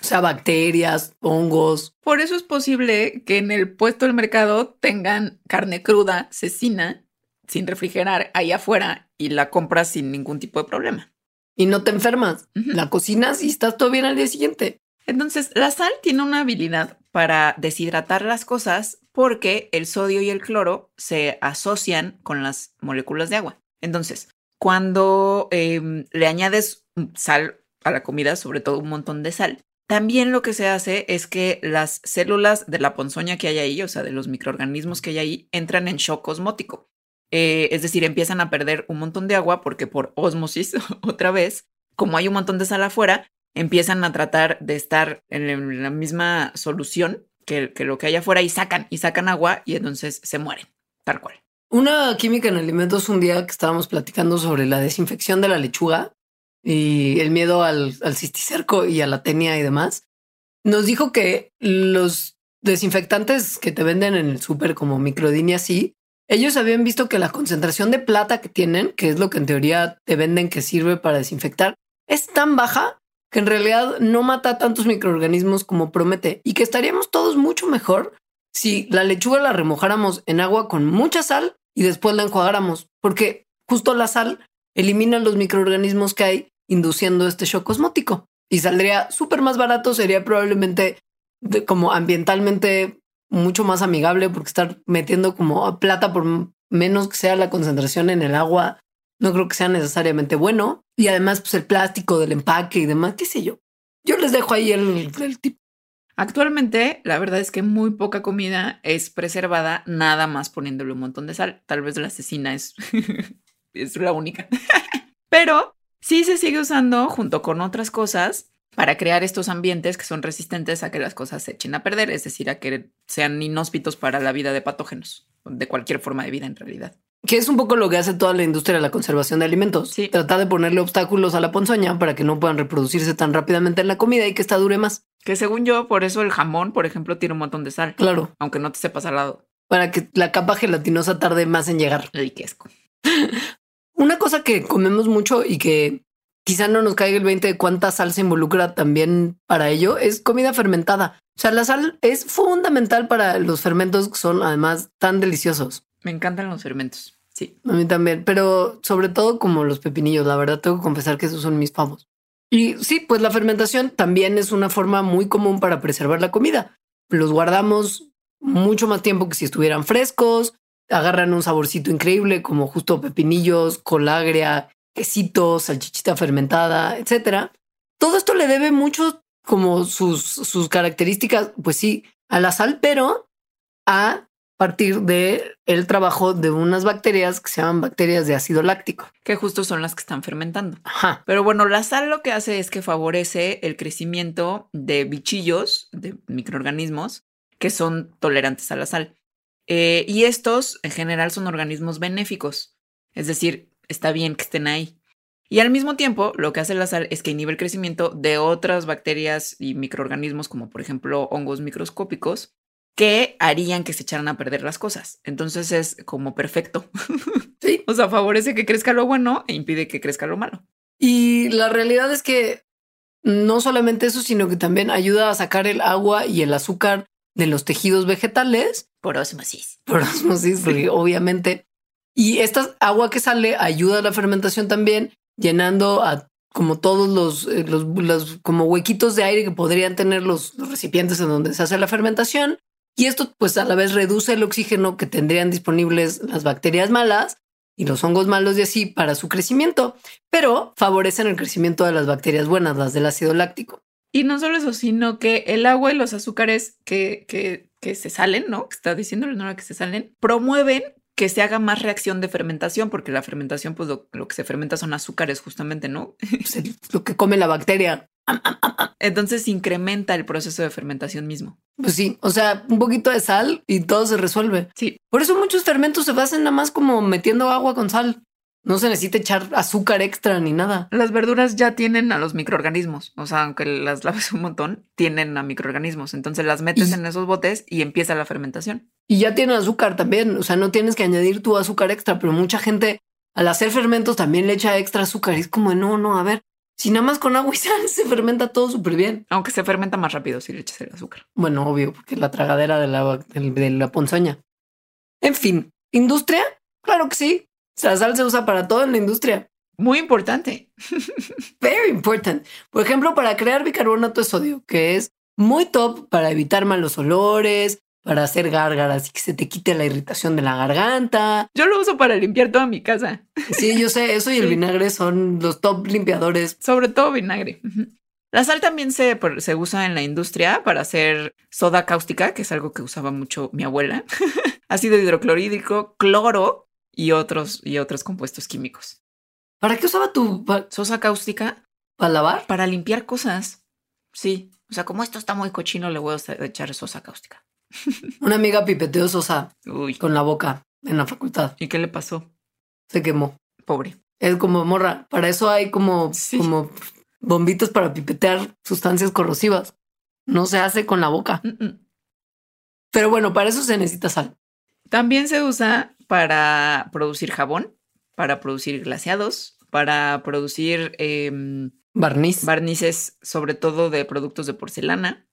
O sea, bacterias, hongos. Por eso es posible que en el puesto del mercado tengan carne cruda, cecina, sin refrigerar ahí afuera y la compras sin ningún tipo de problema. Y no te enfermas. La cocinas y estás todo bien al día siguiente. Entonces, la sal tiene una habilidad para deshidratar las cosas porque el sodio y el cloro se asocian con las moléculas de agua. Entonces, cuando em, le añades sal a la comida, sobre todo un montón de sal, también lo que se hace es que las células de la ponzoña que hay ahí, o sea, de los microorganismos que hay ahí, entran en shock osmótico. Eh, es decir, empiezan a perder un montón de agua porque por osmosis, otra vez, como hay un montón de sal afuera, empiezan a tratar de estar en la misma solución que, que lo que hay afuera y sacan, y sacan agua y entonces se mueren, tal cual. Una química en alimentos un día que estábamos platicando sobre la desinfección de la lechuga y el miedo al, al cisticerco y a la tenia y demás, nos dijo que los desinfectantes que te venden en el súper como Microdini así, ellos habían visto que la concentración de plata que tienen, que es lo que en teoría te venden que sirve para desinfectar, es tan baja que en realidad no mata tantos microorganismos como promete y que estaríamos todos mucho mejor si la lechuga la remojáramos en agua con mucha sal y después la enjuagáramos, porque justo la sal elimina los microorganismos que hay induciendo este shock osmótico y saldría súper más barato, sería probablemente como ambientalmente mucho más amigable porque estar metiendo como plata por menos que sea la concentración en el agua no creo que sea necesariamente bueno y además pues el plástico del empaque y demás, qué sé yo. Yo les dejo ahí el, el tip. Actualmente, la verdad es que muy poca comida es preservada nada más poniéndole un montón de sal. Tal vez la asesina es, es la única. Pero sí se sigue usando junto con otras cosas para crear estos ambientes que son resistentes a que las cosas se echen a perder, es decir, a que sean inhóspitos para la vida de patógenos, de cualquier forma de vida en realidad. Que es un poco lo que hace toda la industria de la conservación de alimentos. Sí. Tratar de ponerle obstáculos a la ponzoña para que no puedan reproducirse tan rápidamente en la comida y que esta dure más. Que según yo, por eso el jamón, por ejemplo, tiene un montón de sal, Claro, aunque no te sepa salado. para que la capa gelatinosa tarde más en llegar. Ay, qué asco. Una cosa que comemos mucho y que quizá no nos caiga el 20 de cuánta sal se involucra también para ello es comida fermentada. O sea, la sal es fundamental para los fermentos que son además tan deliciosos. Me encantan los fermentos. Sí. A mí también, pero sobre todo como los pepinillos, la verdad tengo que confesar que esos son mis favos. Y sí, pues la fermentación también es una forma muy común para preservar la comida. Los guardamos mucho más tiempo que si estuvieran frescos, agarran un saborcito increíble como justo pepinillos, colagria, quesito, salchichita fermentada, etcétera. Todo esto le debe mucho como sus, sus características, pues sí, a la sal, pero a partir de el trabajo de unas bacterias que se llaman bacterias de ácido láctico. Que justo son las que están fermentando. Ajá. Pero bueno, la sal lo que hace es que favorece el crecimiento de bichillos, de microorganismos, que son tolerantes a la sal. Eh, y estos en general son organismos benéficos, es decir, está bien que estén ahí. Y al mismo tiempo, lo que hace la sal es que inhibe el crecimiento de otras bacterias y microorganismos, como por ejemplo hongos microscópicos, que harían que se echaran a perder las cosas. Entonces es como perfecto. Sí. O sea, favorece que crezca lo bueno e impide que crezca lo malo. Y la realidad es que no solamente eso, sino que también ayuda a sacar el agua y el azúcar de los tejidos vegetales Por osmosis. por osmosis, porque obviamente. Y esta agua que sale ayuda a la fermentación también, llenando a como todos los, eh, los, los como huequitos de aire que podrían tener los, los recipientes en donde se hace la fermentación. Y esto pues a la vez reduce el oxígeno que tendrían disponibles las bacterias malas y los hongos malos y así para su crecimiento, pero favorecen el crecimiento de las bacterias buenas, las del ácido láctico. Y no solo eso, sino que el agua y los azúcares que, que, que se salen, ¿no? Que está diciendo Leonora que se salen, promueven que se haga más reacción de fermentación, porque la fermentación, pues lo, lo que se fermenta son azúcares justamente, ¿no? Pues, lo que come la bacteria. Entonces incrementa el proceso de fermentación mismo. Pues sí, o sea, un poquito de sal y todo se resuelve. Sí. Por eso muchos fermentos se basan nada más como metiendo agua con sal. No se necesita echar azúcar extra ni nada. Las verduras ya tienen a los microorganismos, o sea, aunque las laves un montón, tienen a microorganismos. Entonces las metes Y- en esos botes y empieza la fermentación. Y ya tiene azúcar también. O sea, no tienes que añadir tu azúcar extra, pero mucha gente al hacer fermentos también le echa extra azúcar. Y es como, no, no, a ver, si nada más con agua y sal se fermenta todo súper bien. Aunque se fermenta más rápido si le echas el azúcar. Bueno, obvio, porque la tragadera de la, de la ponzoña. En fin, ¿industria? Claro que sí. La sal se usa para todo en la industria. Muy importante. Very important. Por ejemplo, para crear bicarbonato de sodio, que es muy top para evitar malos olores, para hacer gárgaras y que se te quite la irritación de la garganta. Yo lo uso para limpiar toda mi casa, Sí, yo sé, eso y el vinagre son los top limpiadores. sobre todo vinagre. La sal también se, se usa en la industria para hacer soda cáustica, que es algo que usaba mucho mi abuela, ácido hidroclorídrico, cloro y otros, y otros compuestos químicos. ¿Para qué usaba tu para Sosa cáustica lavar? para limpiar cosas. Sí. O sea, como esto está muy cochino, le voy a echar sosa cáustica. Una amiga pipeteó sosa Uy. con la boca en la facultad. ¿Y qué le pasó? Se quemó. Pobre. Es como morra. Para eso hay como, Sí. como bombitos para pipetear sustancias corrosivas. No se hace con la boca. Mm, mm. Pero bueno, para eso se necesita sal. También se usa para producir jabón, para producir glaseados, para producir em, Barniz. barnices, sobre todo de productos de porcelana,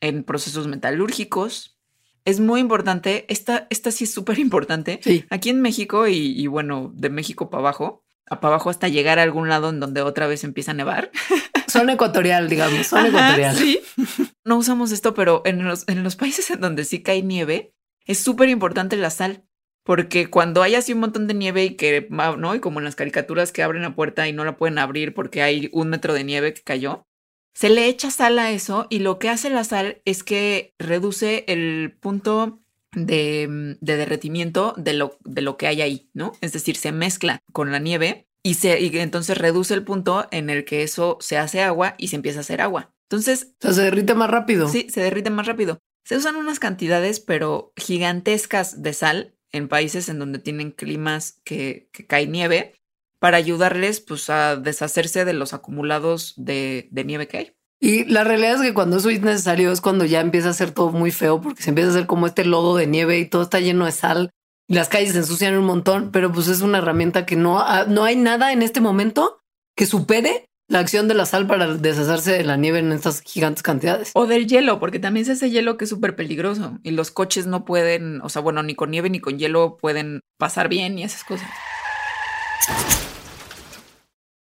en procesos metalúrgicos, es muy importante. Esta, esta sí es súper importante. Sí. Aquí en México y, y bueno, de México para abajo, para abajo hasta llegar a algún lado en donde otra vez empieza a nevar. Zona ecuatorial, digamos, Ajá, ecuatorial. sí. No usamos esto, pero en los, en los países en donde sí cae nieve, es súper importante la sal. Porque cuando hay así un montón de nieve y que, ¿no? Y como en las caricaturas que abren la puerta y no la pueden abrir porque hay un metro de nieve que cayó, se le echa sal a eso y lo que hace la sal es que reduce el punto de, mm, de derretimiento de lo, de lo que hay ahí, ¿no? Es decir, se mezcla con la nieve y, se, y entonces reduce el punto en el que eso se hace agua y se empieza a hacer agua. Entonces, O sea, se derrite más rápido. Sí, se derrite más rápido. Se usan unas cantidades, pero gigantescas de sal en países en donde tienen climas que, cae nieve para ayudarles pues, a deshacerse de los acumulados de, nieve que hay. Y la realidad es que cuando eso es necesario es cuando ya empieza a ser todo muy feo porque se empieza a hacer como este lodo de nieve y todo está lleno de sal y las calles se ensucian un montón, pero pues es una herramienta que no, no hay nada en este momento que supere la acción de la sal para deshacerse de la nieve en estas gigantes cantidades. O del hielo, porque también se hace hielo que es súper peligroso y los coches no pueden, o sea, bueno, ni con nieve ni con hielo pueden pasar bien y esas cosas.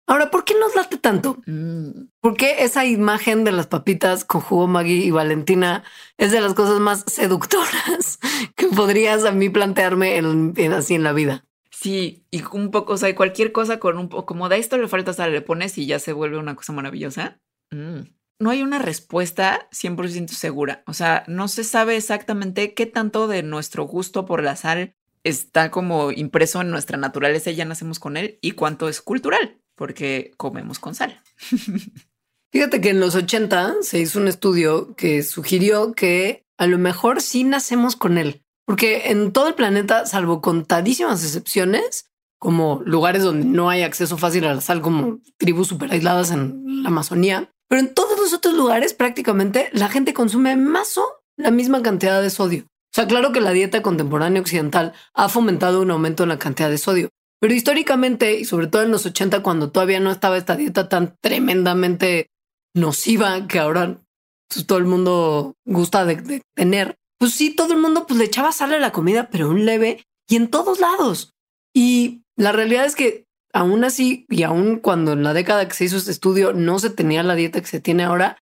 Ahora, ¿por qué nos late tanto? Mm, ¿Por qué esa imagen de las papitas con jugo Maggie y Valentina es de las cosas más seductoras que podrías a mí plantearme en- en- así en la vida? Sí, y un poco, o sea, cualquier cosa con un poco, como de esto le falta sal, le pones y ya se vuelve una cosa maravillosa. Mm. No hay una respuesta 100% segura. O sea, no se sabe exactamente qué tanto de nuestro gusto por la sal está como impreso en nuestra naturaleza ya nacemos con él y cuánto es cultural, porque comemos con sal. Fíjate que en los 80 se hizo un estudio que sugirió que a lo mejor sí nacemos con él, porque en todo el planeta, salvo contadísimas excepciones, como lugares donde no hay acceso fácil a la sal, como tribus super aisladas en la Amazonía, pero en todos los otros lugares prácticamente la gente consume más o la misma cantidad de sodio. O sea, claro que la dieta contemporánea occidental ha fomentado un aumento en la cantidad de sodio, pero históricamente y sobre todo en los 80 cuando todavía no estaba esta dieta tan tremendamente nociva que ahora pues, todo el mundo gusta de, de tener, pues sí, todo el mundo pues le echaba sal a la comida, pero un leve y en todos lados. Y la realidad es que aún así, y aún cuando en la década que se hizo este estudio no se tenía la dieta que se tiene ahora,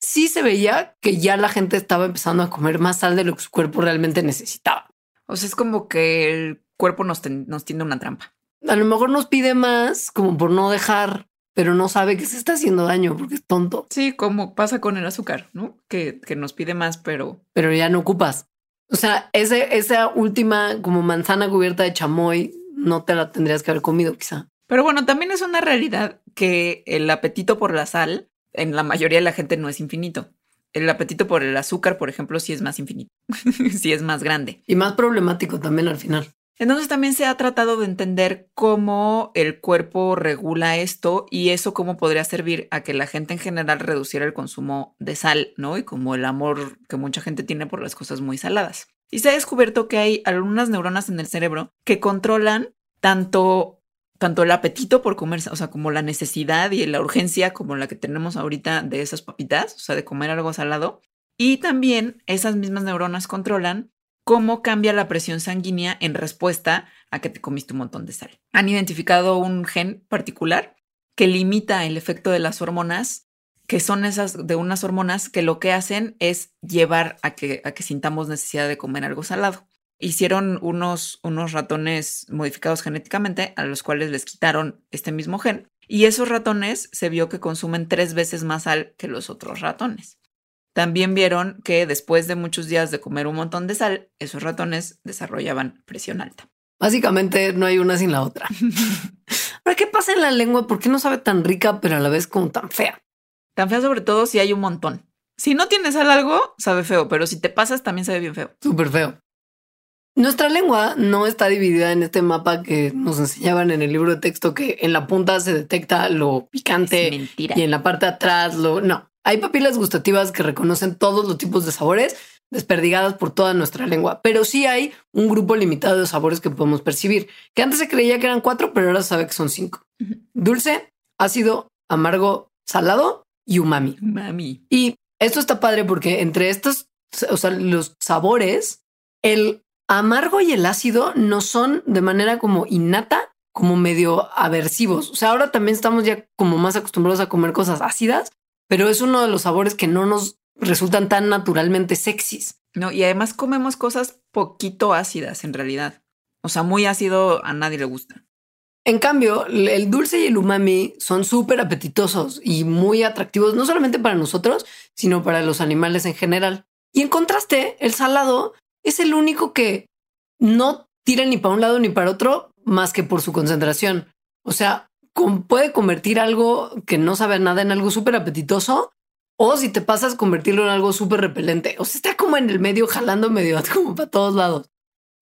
sí se veía que ya la gente estaba empezando a comer más sal de lo que su cuerpo realmente necesitaba. O sea, es como que el cuerpo nos, nos tiende una trampa. A lo mejor nos pide más como por no dejar, pero no sabe que se está haciendo daño porque es tonto, Sí, como pasa con el azúcar, ¿no? Que, que nos pide más, pero pero ya no ocupas. O sea, ese, esa última como manzana cubierta de chamoy no te la tendrías que haber comido quizá. Pero bueno, también es una realidad que el apetito por la sal en la mayoría de la gente no es infinito. El apetito por el azúcar, por ejemplo, sí es más infinito, sí es más grande. Y más problemático también al final. Entonces también se ha tratado de entender cómo el cuerpo regula esto y eso cómo podría servir a que la gente en general reduciera el consumo de sal, ¿no? Y como el amor que mucha gente tiene por las cosas muy saladas. Y se ha descubierto que hay algunas neuronas en el cerebro que controlan tanto, tanto el apetito por comer, o sea, como la necesidad y la urgencia como la que tenemos ahorita de esas papitas, o sea, de comer algo salado. Y también esas mismas neuronas controlan cómo cambia la presión sanguínea en respuesta a que te comiste un montón de sal. Han identificado un gen particular que limita el efecto de las hormonas, que son esas de unas hormonas que lo que hacen es llevar a que, sintamos necesidad de comer algo salado. Hicieron unos ratones modificados genéticamente a los cuales les quitaron este mismo gen y esos ratones se vio que consumen tres veces más sal que los otros ratones. También vieron que después de muchos días de comer un montón de sal, esos ratones desarrollaban presión alta. Básicamente no hay una sin la otra. Ahora, ¿qué pasa en la lengua? ¿Por qué no sabe tan rica, pero a la vez como tan fea? Tan fea sobre todo si hay un montón. Si no tienes sal algo, sabe feo, pero si te pasas también sabe bien feo. Súper feo. Nuestra lengua no está dividida en este mapa que nos enseñaban en el libro de texto que en la punta se detecta lo picante y en la parte de atrás lo... No, hay papilas gustativas que reconocen todos los tipos de sabores desperdigadas por toda nuestra lengua, pero sí hay un grupo limitado de sabores que podemos percibir, que antes se creía que eran cuatro, pero ahora se sabe que son cinco. Dulce, ácido, amargo, salado y umami. Mami. Y esto está padre porque entre estos o sea, los sabores, el amargo y el ácido no son de manera como innata, como medio aversivos. O sea, ahora también estamos ya como más acostumbrados a comer cosas ácidas, pero es uno de los sabores que no nos resultan tan naturalmente sexys. No, y además comemos cosas poquito ácidas en realidad. O sea, muy ácido a nadie le gusta. En cambio, el dulce y el umami son súper apetitosos y muy atractivos, no solamente para nosotros, sino para los animales en general. Y en contraste, el salado es el único que no tira ni para un lado ni para otro, más que por su concentración. O sea, puede convertir algo que no sabe nada en algo súper apetitoso, o si te pasas, convertirlo en algo súper repelente. O sea, está como en el medio, jalando medio como para todos lados.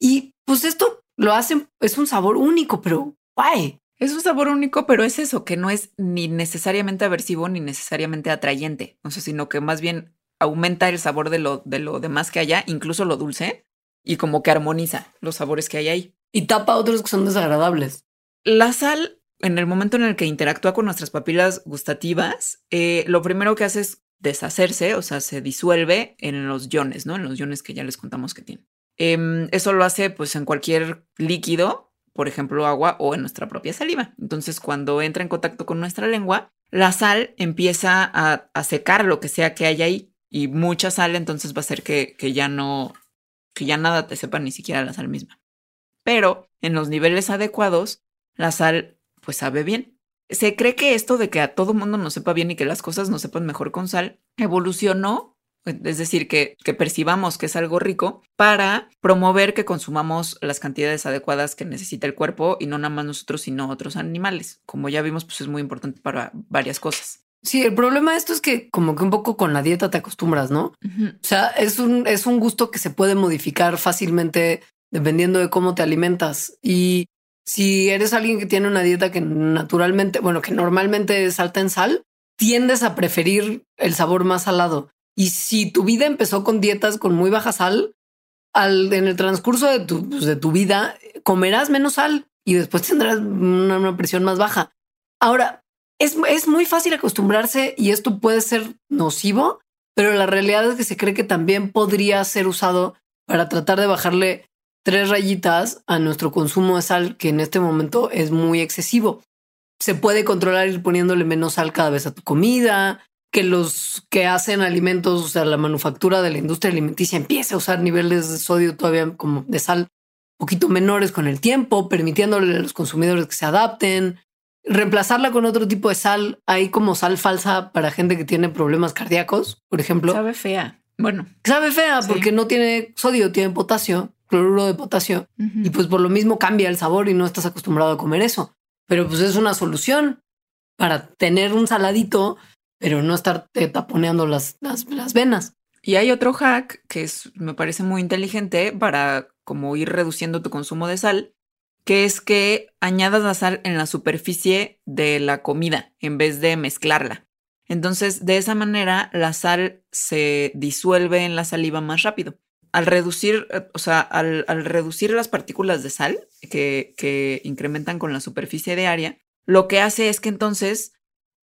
Y pues esto lo hacen, es un sabor único, pero guay. Es un sabor único, pero es eso, que no es ni necesariamente aversivo ni necesariamente atrayente. O sea, sino que más bien aumenta el sabor de lo, de lo demás que haya, incluso lo dulce, y como que armoniza los sabores que hay ahí. Y tapa otros que son desagradables. La sal, en el momento en el que interactúa con nuestras papilas gustativas, eh, lo primero que hace es deshacerse, o sea, se disuelve en los iones, ¿no? En los iones que ya les contamos que tiene. Em, eso lo hace pues en cualquier líquido, por ejemplo agua o en nuestra propia saliva. Entonces cuando entra en contacto con nuestra lengua, la sal empieza a, secar lo que sea que haya ahí y mucha sal entonces va a hacer que, que ya no, que ya nada te sepa ni siquiera la sal misma. Pero en los niveles adecuados, la sal pues sabe bien. Se cree que esto de que a todo mundo nos sepa bien y que las cosas nos sepan mejor con sal evolucionó es decir, que, percibamos que es algo rico para promover que consumamos las cantidades adecuadas que necesita el cuerpo y no nada más nosotros, sino otros animales. Como ya vimos, pues es muy importante para varias cosas. Sí, el problema de esto es que como que un poco con la dieta te acostumbras, ¿no? O sea, es un, es un gusto que se puede modificar fácilmente dependiendo de cómo te alimentas. Y si eres alguien que tiene una dieta que naturalmente, bueno, que normalmente es alta en sal, tiendes a preferir el sabor más salado. Y si tu vida empezó con dietas con muy baja sal, al, en el transcurso de tu, pues, de tu vida comerás menos sal y después tendrás una, presión más baja. Ahora, es, es muy fácil acostumbrarse y esto puede ser nocivo, pero la realidad es que se cree que también podría ser usado para tratar de bajarle tres rayitas a nuestro consumo de sal, que en este momento es muy excesivo. Se puede controlar ir poniéndole menos sal cada vez a tu comida, que los que hacen alimentos, o sea, la manufactura de la industria alimenticia empiece a usar niveles de sodio todavía como de sal un poquito menores con el tiempo, permitiéndole a los consumidores que se adapten, reemplazarla con otro tipo de sal. Hay como sal falsa para gente que tiene problemas cardíacos, por ejemplo. Sabe fea. Bueno, sabe fea porque no tiene sodio, tiene potasio, cloruro de potasio, y pues por lo mismo cambia el sabor y no estás acostumbrado a comer eso. Pero pues es una solución para tener un saladito pero no estar taponeando las, las, las venas. Y hay otro hack que es, me parece muy inteligente para como ir reduciendo tu consumo de sal, que es que añadas la sal en la superficie de la comida en vez de mezclarla. Entonces, de esa manera, la sal se disuelve en la saliva más rápido. Al reducir, o sea, al, al reducir las partículas de sal que, que incrementan con la superficie de área, lo que hace es que entonces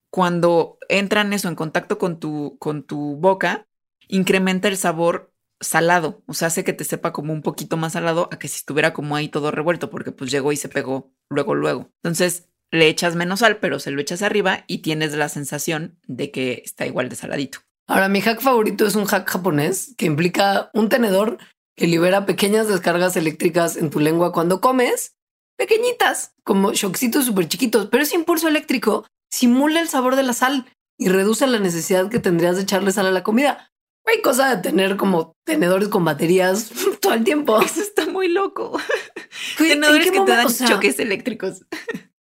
cuando entran eso en contacto con tu, con tu boca, incrementa el sabor salado, o sea, hace que te sepa como un poquito más salado a que si estuviera como ahí todo revuelto, porque pues llegó y se pegó luego, luego. Entonces le echas menos sal, pero se lo echas arriba y tienes la sensación de que está igual de saladito. Ahora, mi hack favorito es un hack japonés que implica un tenedor que libera pequeñas descargas eléctricas en tu lengua cuando comes, pequeñitas, como shockcitos súper chiquitos, pero ese impulso eléctrico simula el sabor de la sal y reduce la necesidad que tendrías de echarle sal a la comida. Hay cosa de tener como tenedores con baterías todo el tiempo. Eso está muy loco. tenedores que te dan choques eléctricos.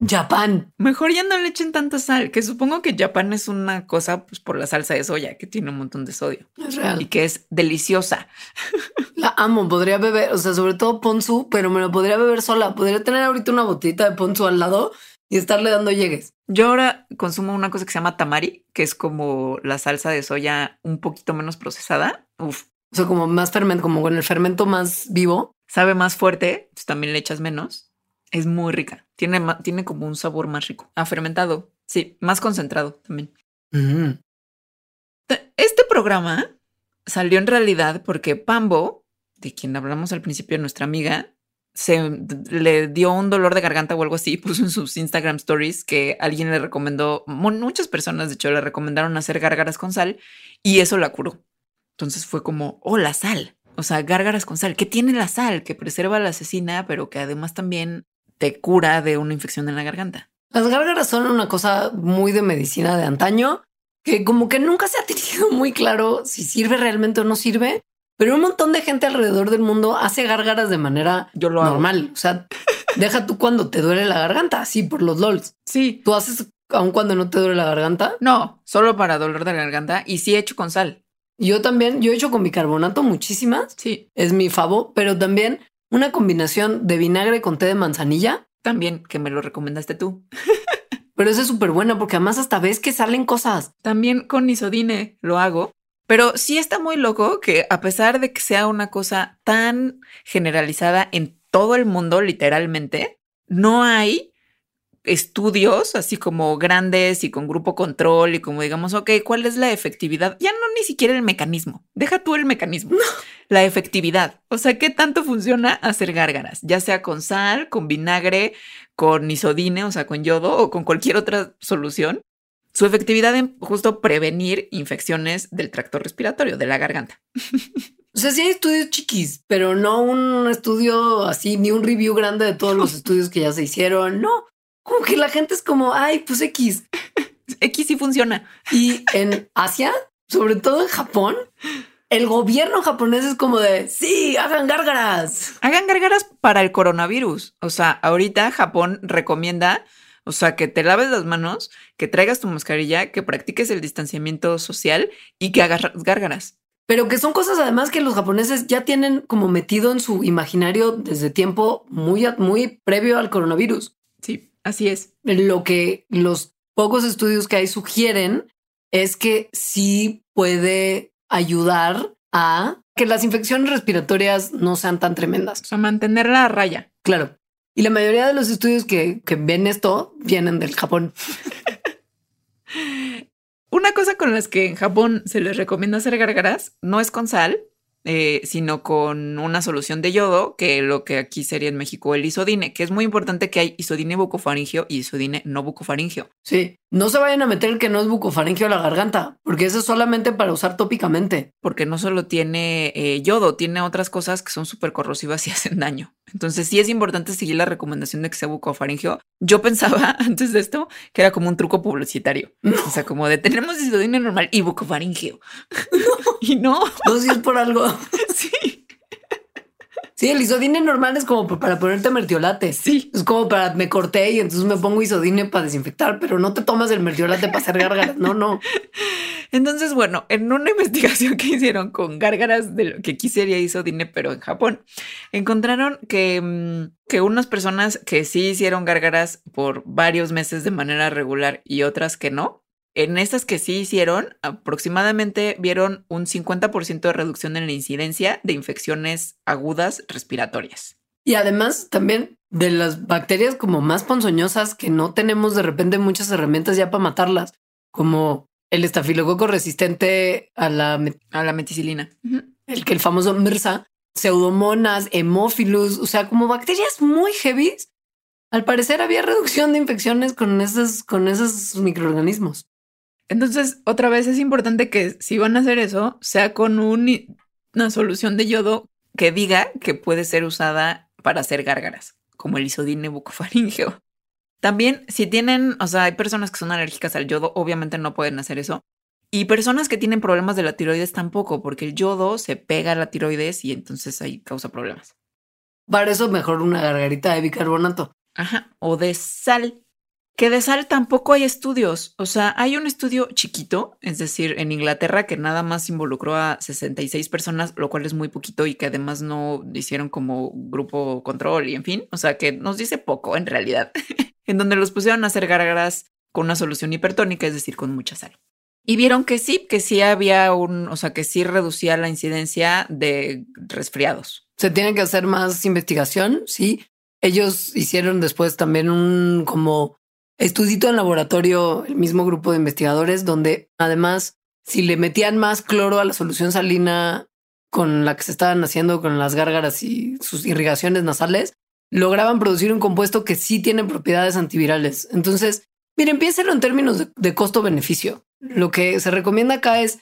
Japón. Mejor ya no le echen tanta sal, que supongo que Japón es una cosa pues, por la salsa de soya, que tiene un montón de sodio. Es real. Y que es deliciosa. La amo, podría beber, o sea, sobre todo ponzu, pero me lo podría beber sola. Podría tener ahorita una botita de ponzu al lado y estarle dando llegues. Yo ahora consumo una cosa que se llama tamari, que es como la salsa de soya un poquito menos procesada. Uf. O sea, como más fermento, como con el fermento más vivo. Sabe más fuerte, pues también le echas menos. Es muy rica. Tiene, tiene como un sabor más rico. Ha fermentado. Sí, más concentrado también. Este programa salió en realidad porque Pambo, de quien hablamos al principio, nuestra amiga, se le dio un dolor de garganta o algo así, puso en sus Instagram stories que alguien le recomendó, muchas personas de hecho le recomendaron hacer gárgaras con sal y eso la curó. Entonces fue como, oh, la sal. O sea, gárgaras con sal. ¿Qué tiene la sal? Que preserva la asesina, pero que además también te cura de una infección en la garganta. Las gárgaras son una cosa muy de medicina de antaño, que como que nunca se ha tenido muy claro si sirve realmente o no sirve, pero un montón de gente alrededor del mundo hace gárgaras de manera Yo lo normal. O sea, deja tú cuando te duele la garganta, así por los LOLs. Sí. ¿Tú haces aun cuando no te duele la garganta? No, solo para dolor de garganta y sí he hecho con sal. Yo también, yo he hecho con bicarbonato muchísimas. Sí. Es mi favor, pero también una combinación de vinagre con té de manzanilla. También, que me lo recomendaste tú. pero esa es súper buena porque además hasta ves que salen cosas. También con isodine lo hago. Pero sí está muy loco que a pesar de que sea una cosa tan generalizada en todo el mundo, literalmente, no hay estudios así como grandes y con grupo control y como digamos, ok, ¿cuál es la efectividad? Ya no ni siquiera el mecanismo, deja tú el mecanismo, la efectividad. O sea, ¿qué tanto funciona hacer gárgaras? Ya sea con sal, con vinagre, con isodine, o sea, con yodo o con cualquier otra solución. Su efectividad en justo prevenir infecciones del tracto respiratorio, de la garganta. O sea, sí hay estudios chiquis, pero no un estudio así, ni un review grande de todos los estudios que ya se hicieron. No, como que la gente es como, ay, pues X. X sí funciona. Y en Asia, sobre todo en Japón, el gobierno japonés es como de, sí, hagan gárgaras. Hagan gárgaras para el coronavirus. O sea, ahorita Japón recomienda, o sea, que te laves las manos, que traigas tu mascarilla, que practiques el distanciamiento social y que hagas gárgaras. Pero que son cosas además que los japoneses ya tienen como metido en su imaginario desde tiempo muy, muy previo al coronavirus. Sí. Así es. Lo que los pocos estudios que hay sugieren es que sí puede ayudar a que las infecciones respiratorias no sean tan tremendas. O sea, mantenerla a raya. Claro. Y la mayoría de los estudios que, que ven esto vienen del Japón. Una cosa con las que en Japón se les recomienda hacer gargaras no es con sal, eh, sino con una solución de yodo, que lo que aquí sería en México el isodine, que es muy importante que hay isodine bucofaringio y isodine no bucofaringio. Sí, no se vayan a meter el que no es bucofaringio a la garganta, porque eso es solamente para usar tópicamente. Porque no solo tiene eh, yodo, tiene otras cosas que son súper corrosivas y hacen daño. Entonces sí es importante seguir la recomendación de que sea bucofaringio. Yo pensaba antes de esto que era como un truco publicitario. O sea, como de tenemos normal y bucofaringio. y no. No, si es por algo. Sí. El isodine normal es como para ponerte mertiolate. Sí. Es como para me corté y entonces me pongo isodine para desinfectar, pero no te tomas el mertiolate para hacer gárgaras. No, no. Entonces, bueno, en una investigación que hicieron con gárgaras de lo que aquí sería isodine, pero en Japón, encontraron que, mm, que unas personas que sí hicieron gárgaras por varios meses de manera regular y otras que no, en estas que sí hicieron, aproximadamente vieron un 50% de reducción en la incidencia de infecciones agudas respiratorias. Y además también de las bacterias como más ponzoñosas que no tenemos de repente muchas herramientas ya para matarlas, como el estafilococo resistente a la, a la meticilina, el que el famoso MRSA, pseudomonas, hemófilus, o sea, como bacterias muy heavy. Al parecer había reducción de infecciones con esos, con esos microorganismos. Entonces, otra vez es importante que si van a hacer eso, sea con una solución de yodo que diga que puede ser usada para hacer gárgaras, como el isodine bucofaringeo. También, si tienen, o sea, hay personas que son alérgicas al yodo, obviamente no pueden hacer eso. Y personas que tienen problemas de la tiroides tampoco, porque el yodo se pega a la tiroides y entonces ahí causa problemas. Para eso mejor una gargarita de bicarbonato. Ajá, o de sal. Que de sal tampoco hay estudios. O sea, hay un estudio chiquito, es decir, en Inglaterra, que nada más involucró a 66 personas, lo cual es muy poquito y que además no hicieron como grupo control y en fin. O sea, que nos dice poco en realidad. en donde los pusieron a hacer gárgaras con una solución hipertónica, es decir, con mucha sal. Y vieron que sí, que sí había un, o sea, que sí reducía la incidencia de resfriados. Se tiene que hacer más investigación, sí. Ellos hicieron después también un como estudito en laboratorio, el mismo grupo de investigadores, donde además si le metían más cloro a la solución salina con la que se estaban haciendo con las gárgaras y sus irrigaciones nasales, lograban producir un compuesto que sí tiene propiedades antivirales. Entonces, miren, piénselo en términos de, costo-beneficio. Lo que se recomienda acá es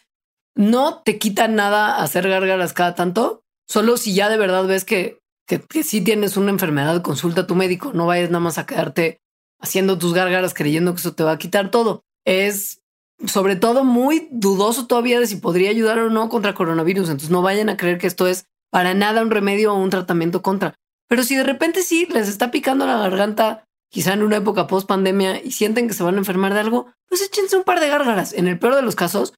no te quita nada hacer gárgaras cada tanto, solo si ya de verdad ves que, que, que sí tienes una enfermedad, consulta a tu médico, no vayas nada más a quedarte haciendo tus gárgaras creyendo que eso te va a quitar todo. Es sobre todo muy dudoso todavía de si podría ayudar o no contra coronavirus. Entonces no vayan a creer que esto es para nada un remedio o un tratamiento contra. Pero si de repente sí les está picando la garganta, quizá en una época post pandemia y sienten que se van a enfermar de algo, pues échense un par de gárgaras. En el peor de los casos,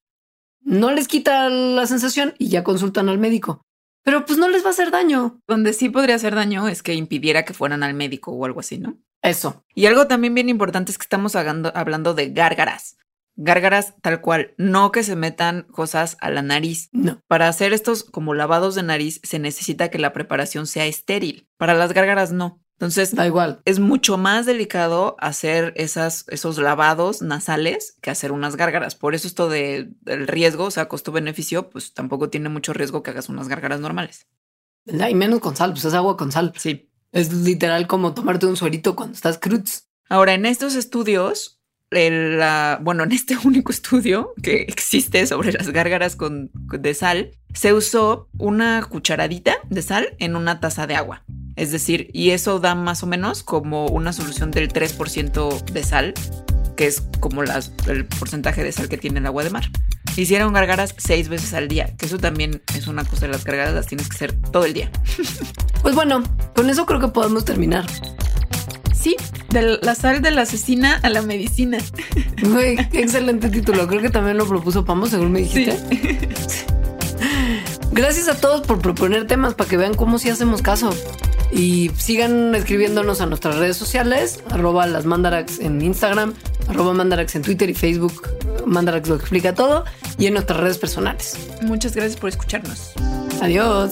no les quita la sensación y ya consultan al médico. Pero pues no les va a hacer daño. Donde sí podría hacer daño es que impidiera que fueran al médico o algo así, ¿no? Eso. Y algo también bien importante es que estamos hablando, hablando de gárgaras. Gárgaras tal cual, no que se metan cosas a la nariz. No. Para hacer estos como lavados de nariz se necesita que la preparación sea estéril. Para las gárgaras no. Entonces, Da igual. es mucho más delicado hacer esas, esos lavados nasales que hacer unas gárgaras. Por eso esto de, del riesgo, o sea, costo-beneficio, pues tampoco tiene mucho riesgo que hagas unas gárgaras normales. ¿verdad? Y menos con sal, pues es agua con sal. Sí. Es literal como tomarte un suerito cuando estás cruz. Ahora, en estos estudios, el, la- bueno, en este único estudio que existe sobre las gárgaras con, de sal, se usó una cucharadita de sal en una taza de agua. Es decir, y eso da más o menos como una solución del 3% de sal, que es como las- el porcentaje de sal que tiene el agua de mar. Hicieron gárgaras seis veces al día, que eso también es una cosa de las gárgaras, las tienes que hacer todo el día. Pues bueno, con eso creo que podemos terminar. Sí, de la sal de la asesina a la medicina. Excelente título. Creo que también lo propuso Pamo, según me dijiste. Gracias a todos por proponer temas para que vean cómo sí hacemos caso. Y sigan escribiéndonos a nuestras redes sociales, arroba las mandarax en Instagram, arroba mandarax en Twitter y Facebook. Mandarax lo explica todo. Y en nuestras redes personales. Muchas gracias por escucharnos. Adiós.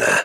Diana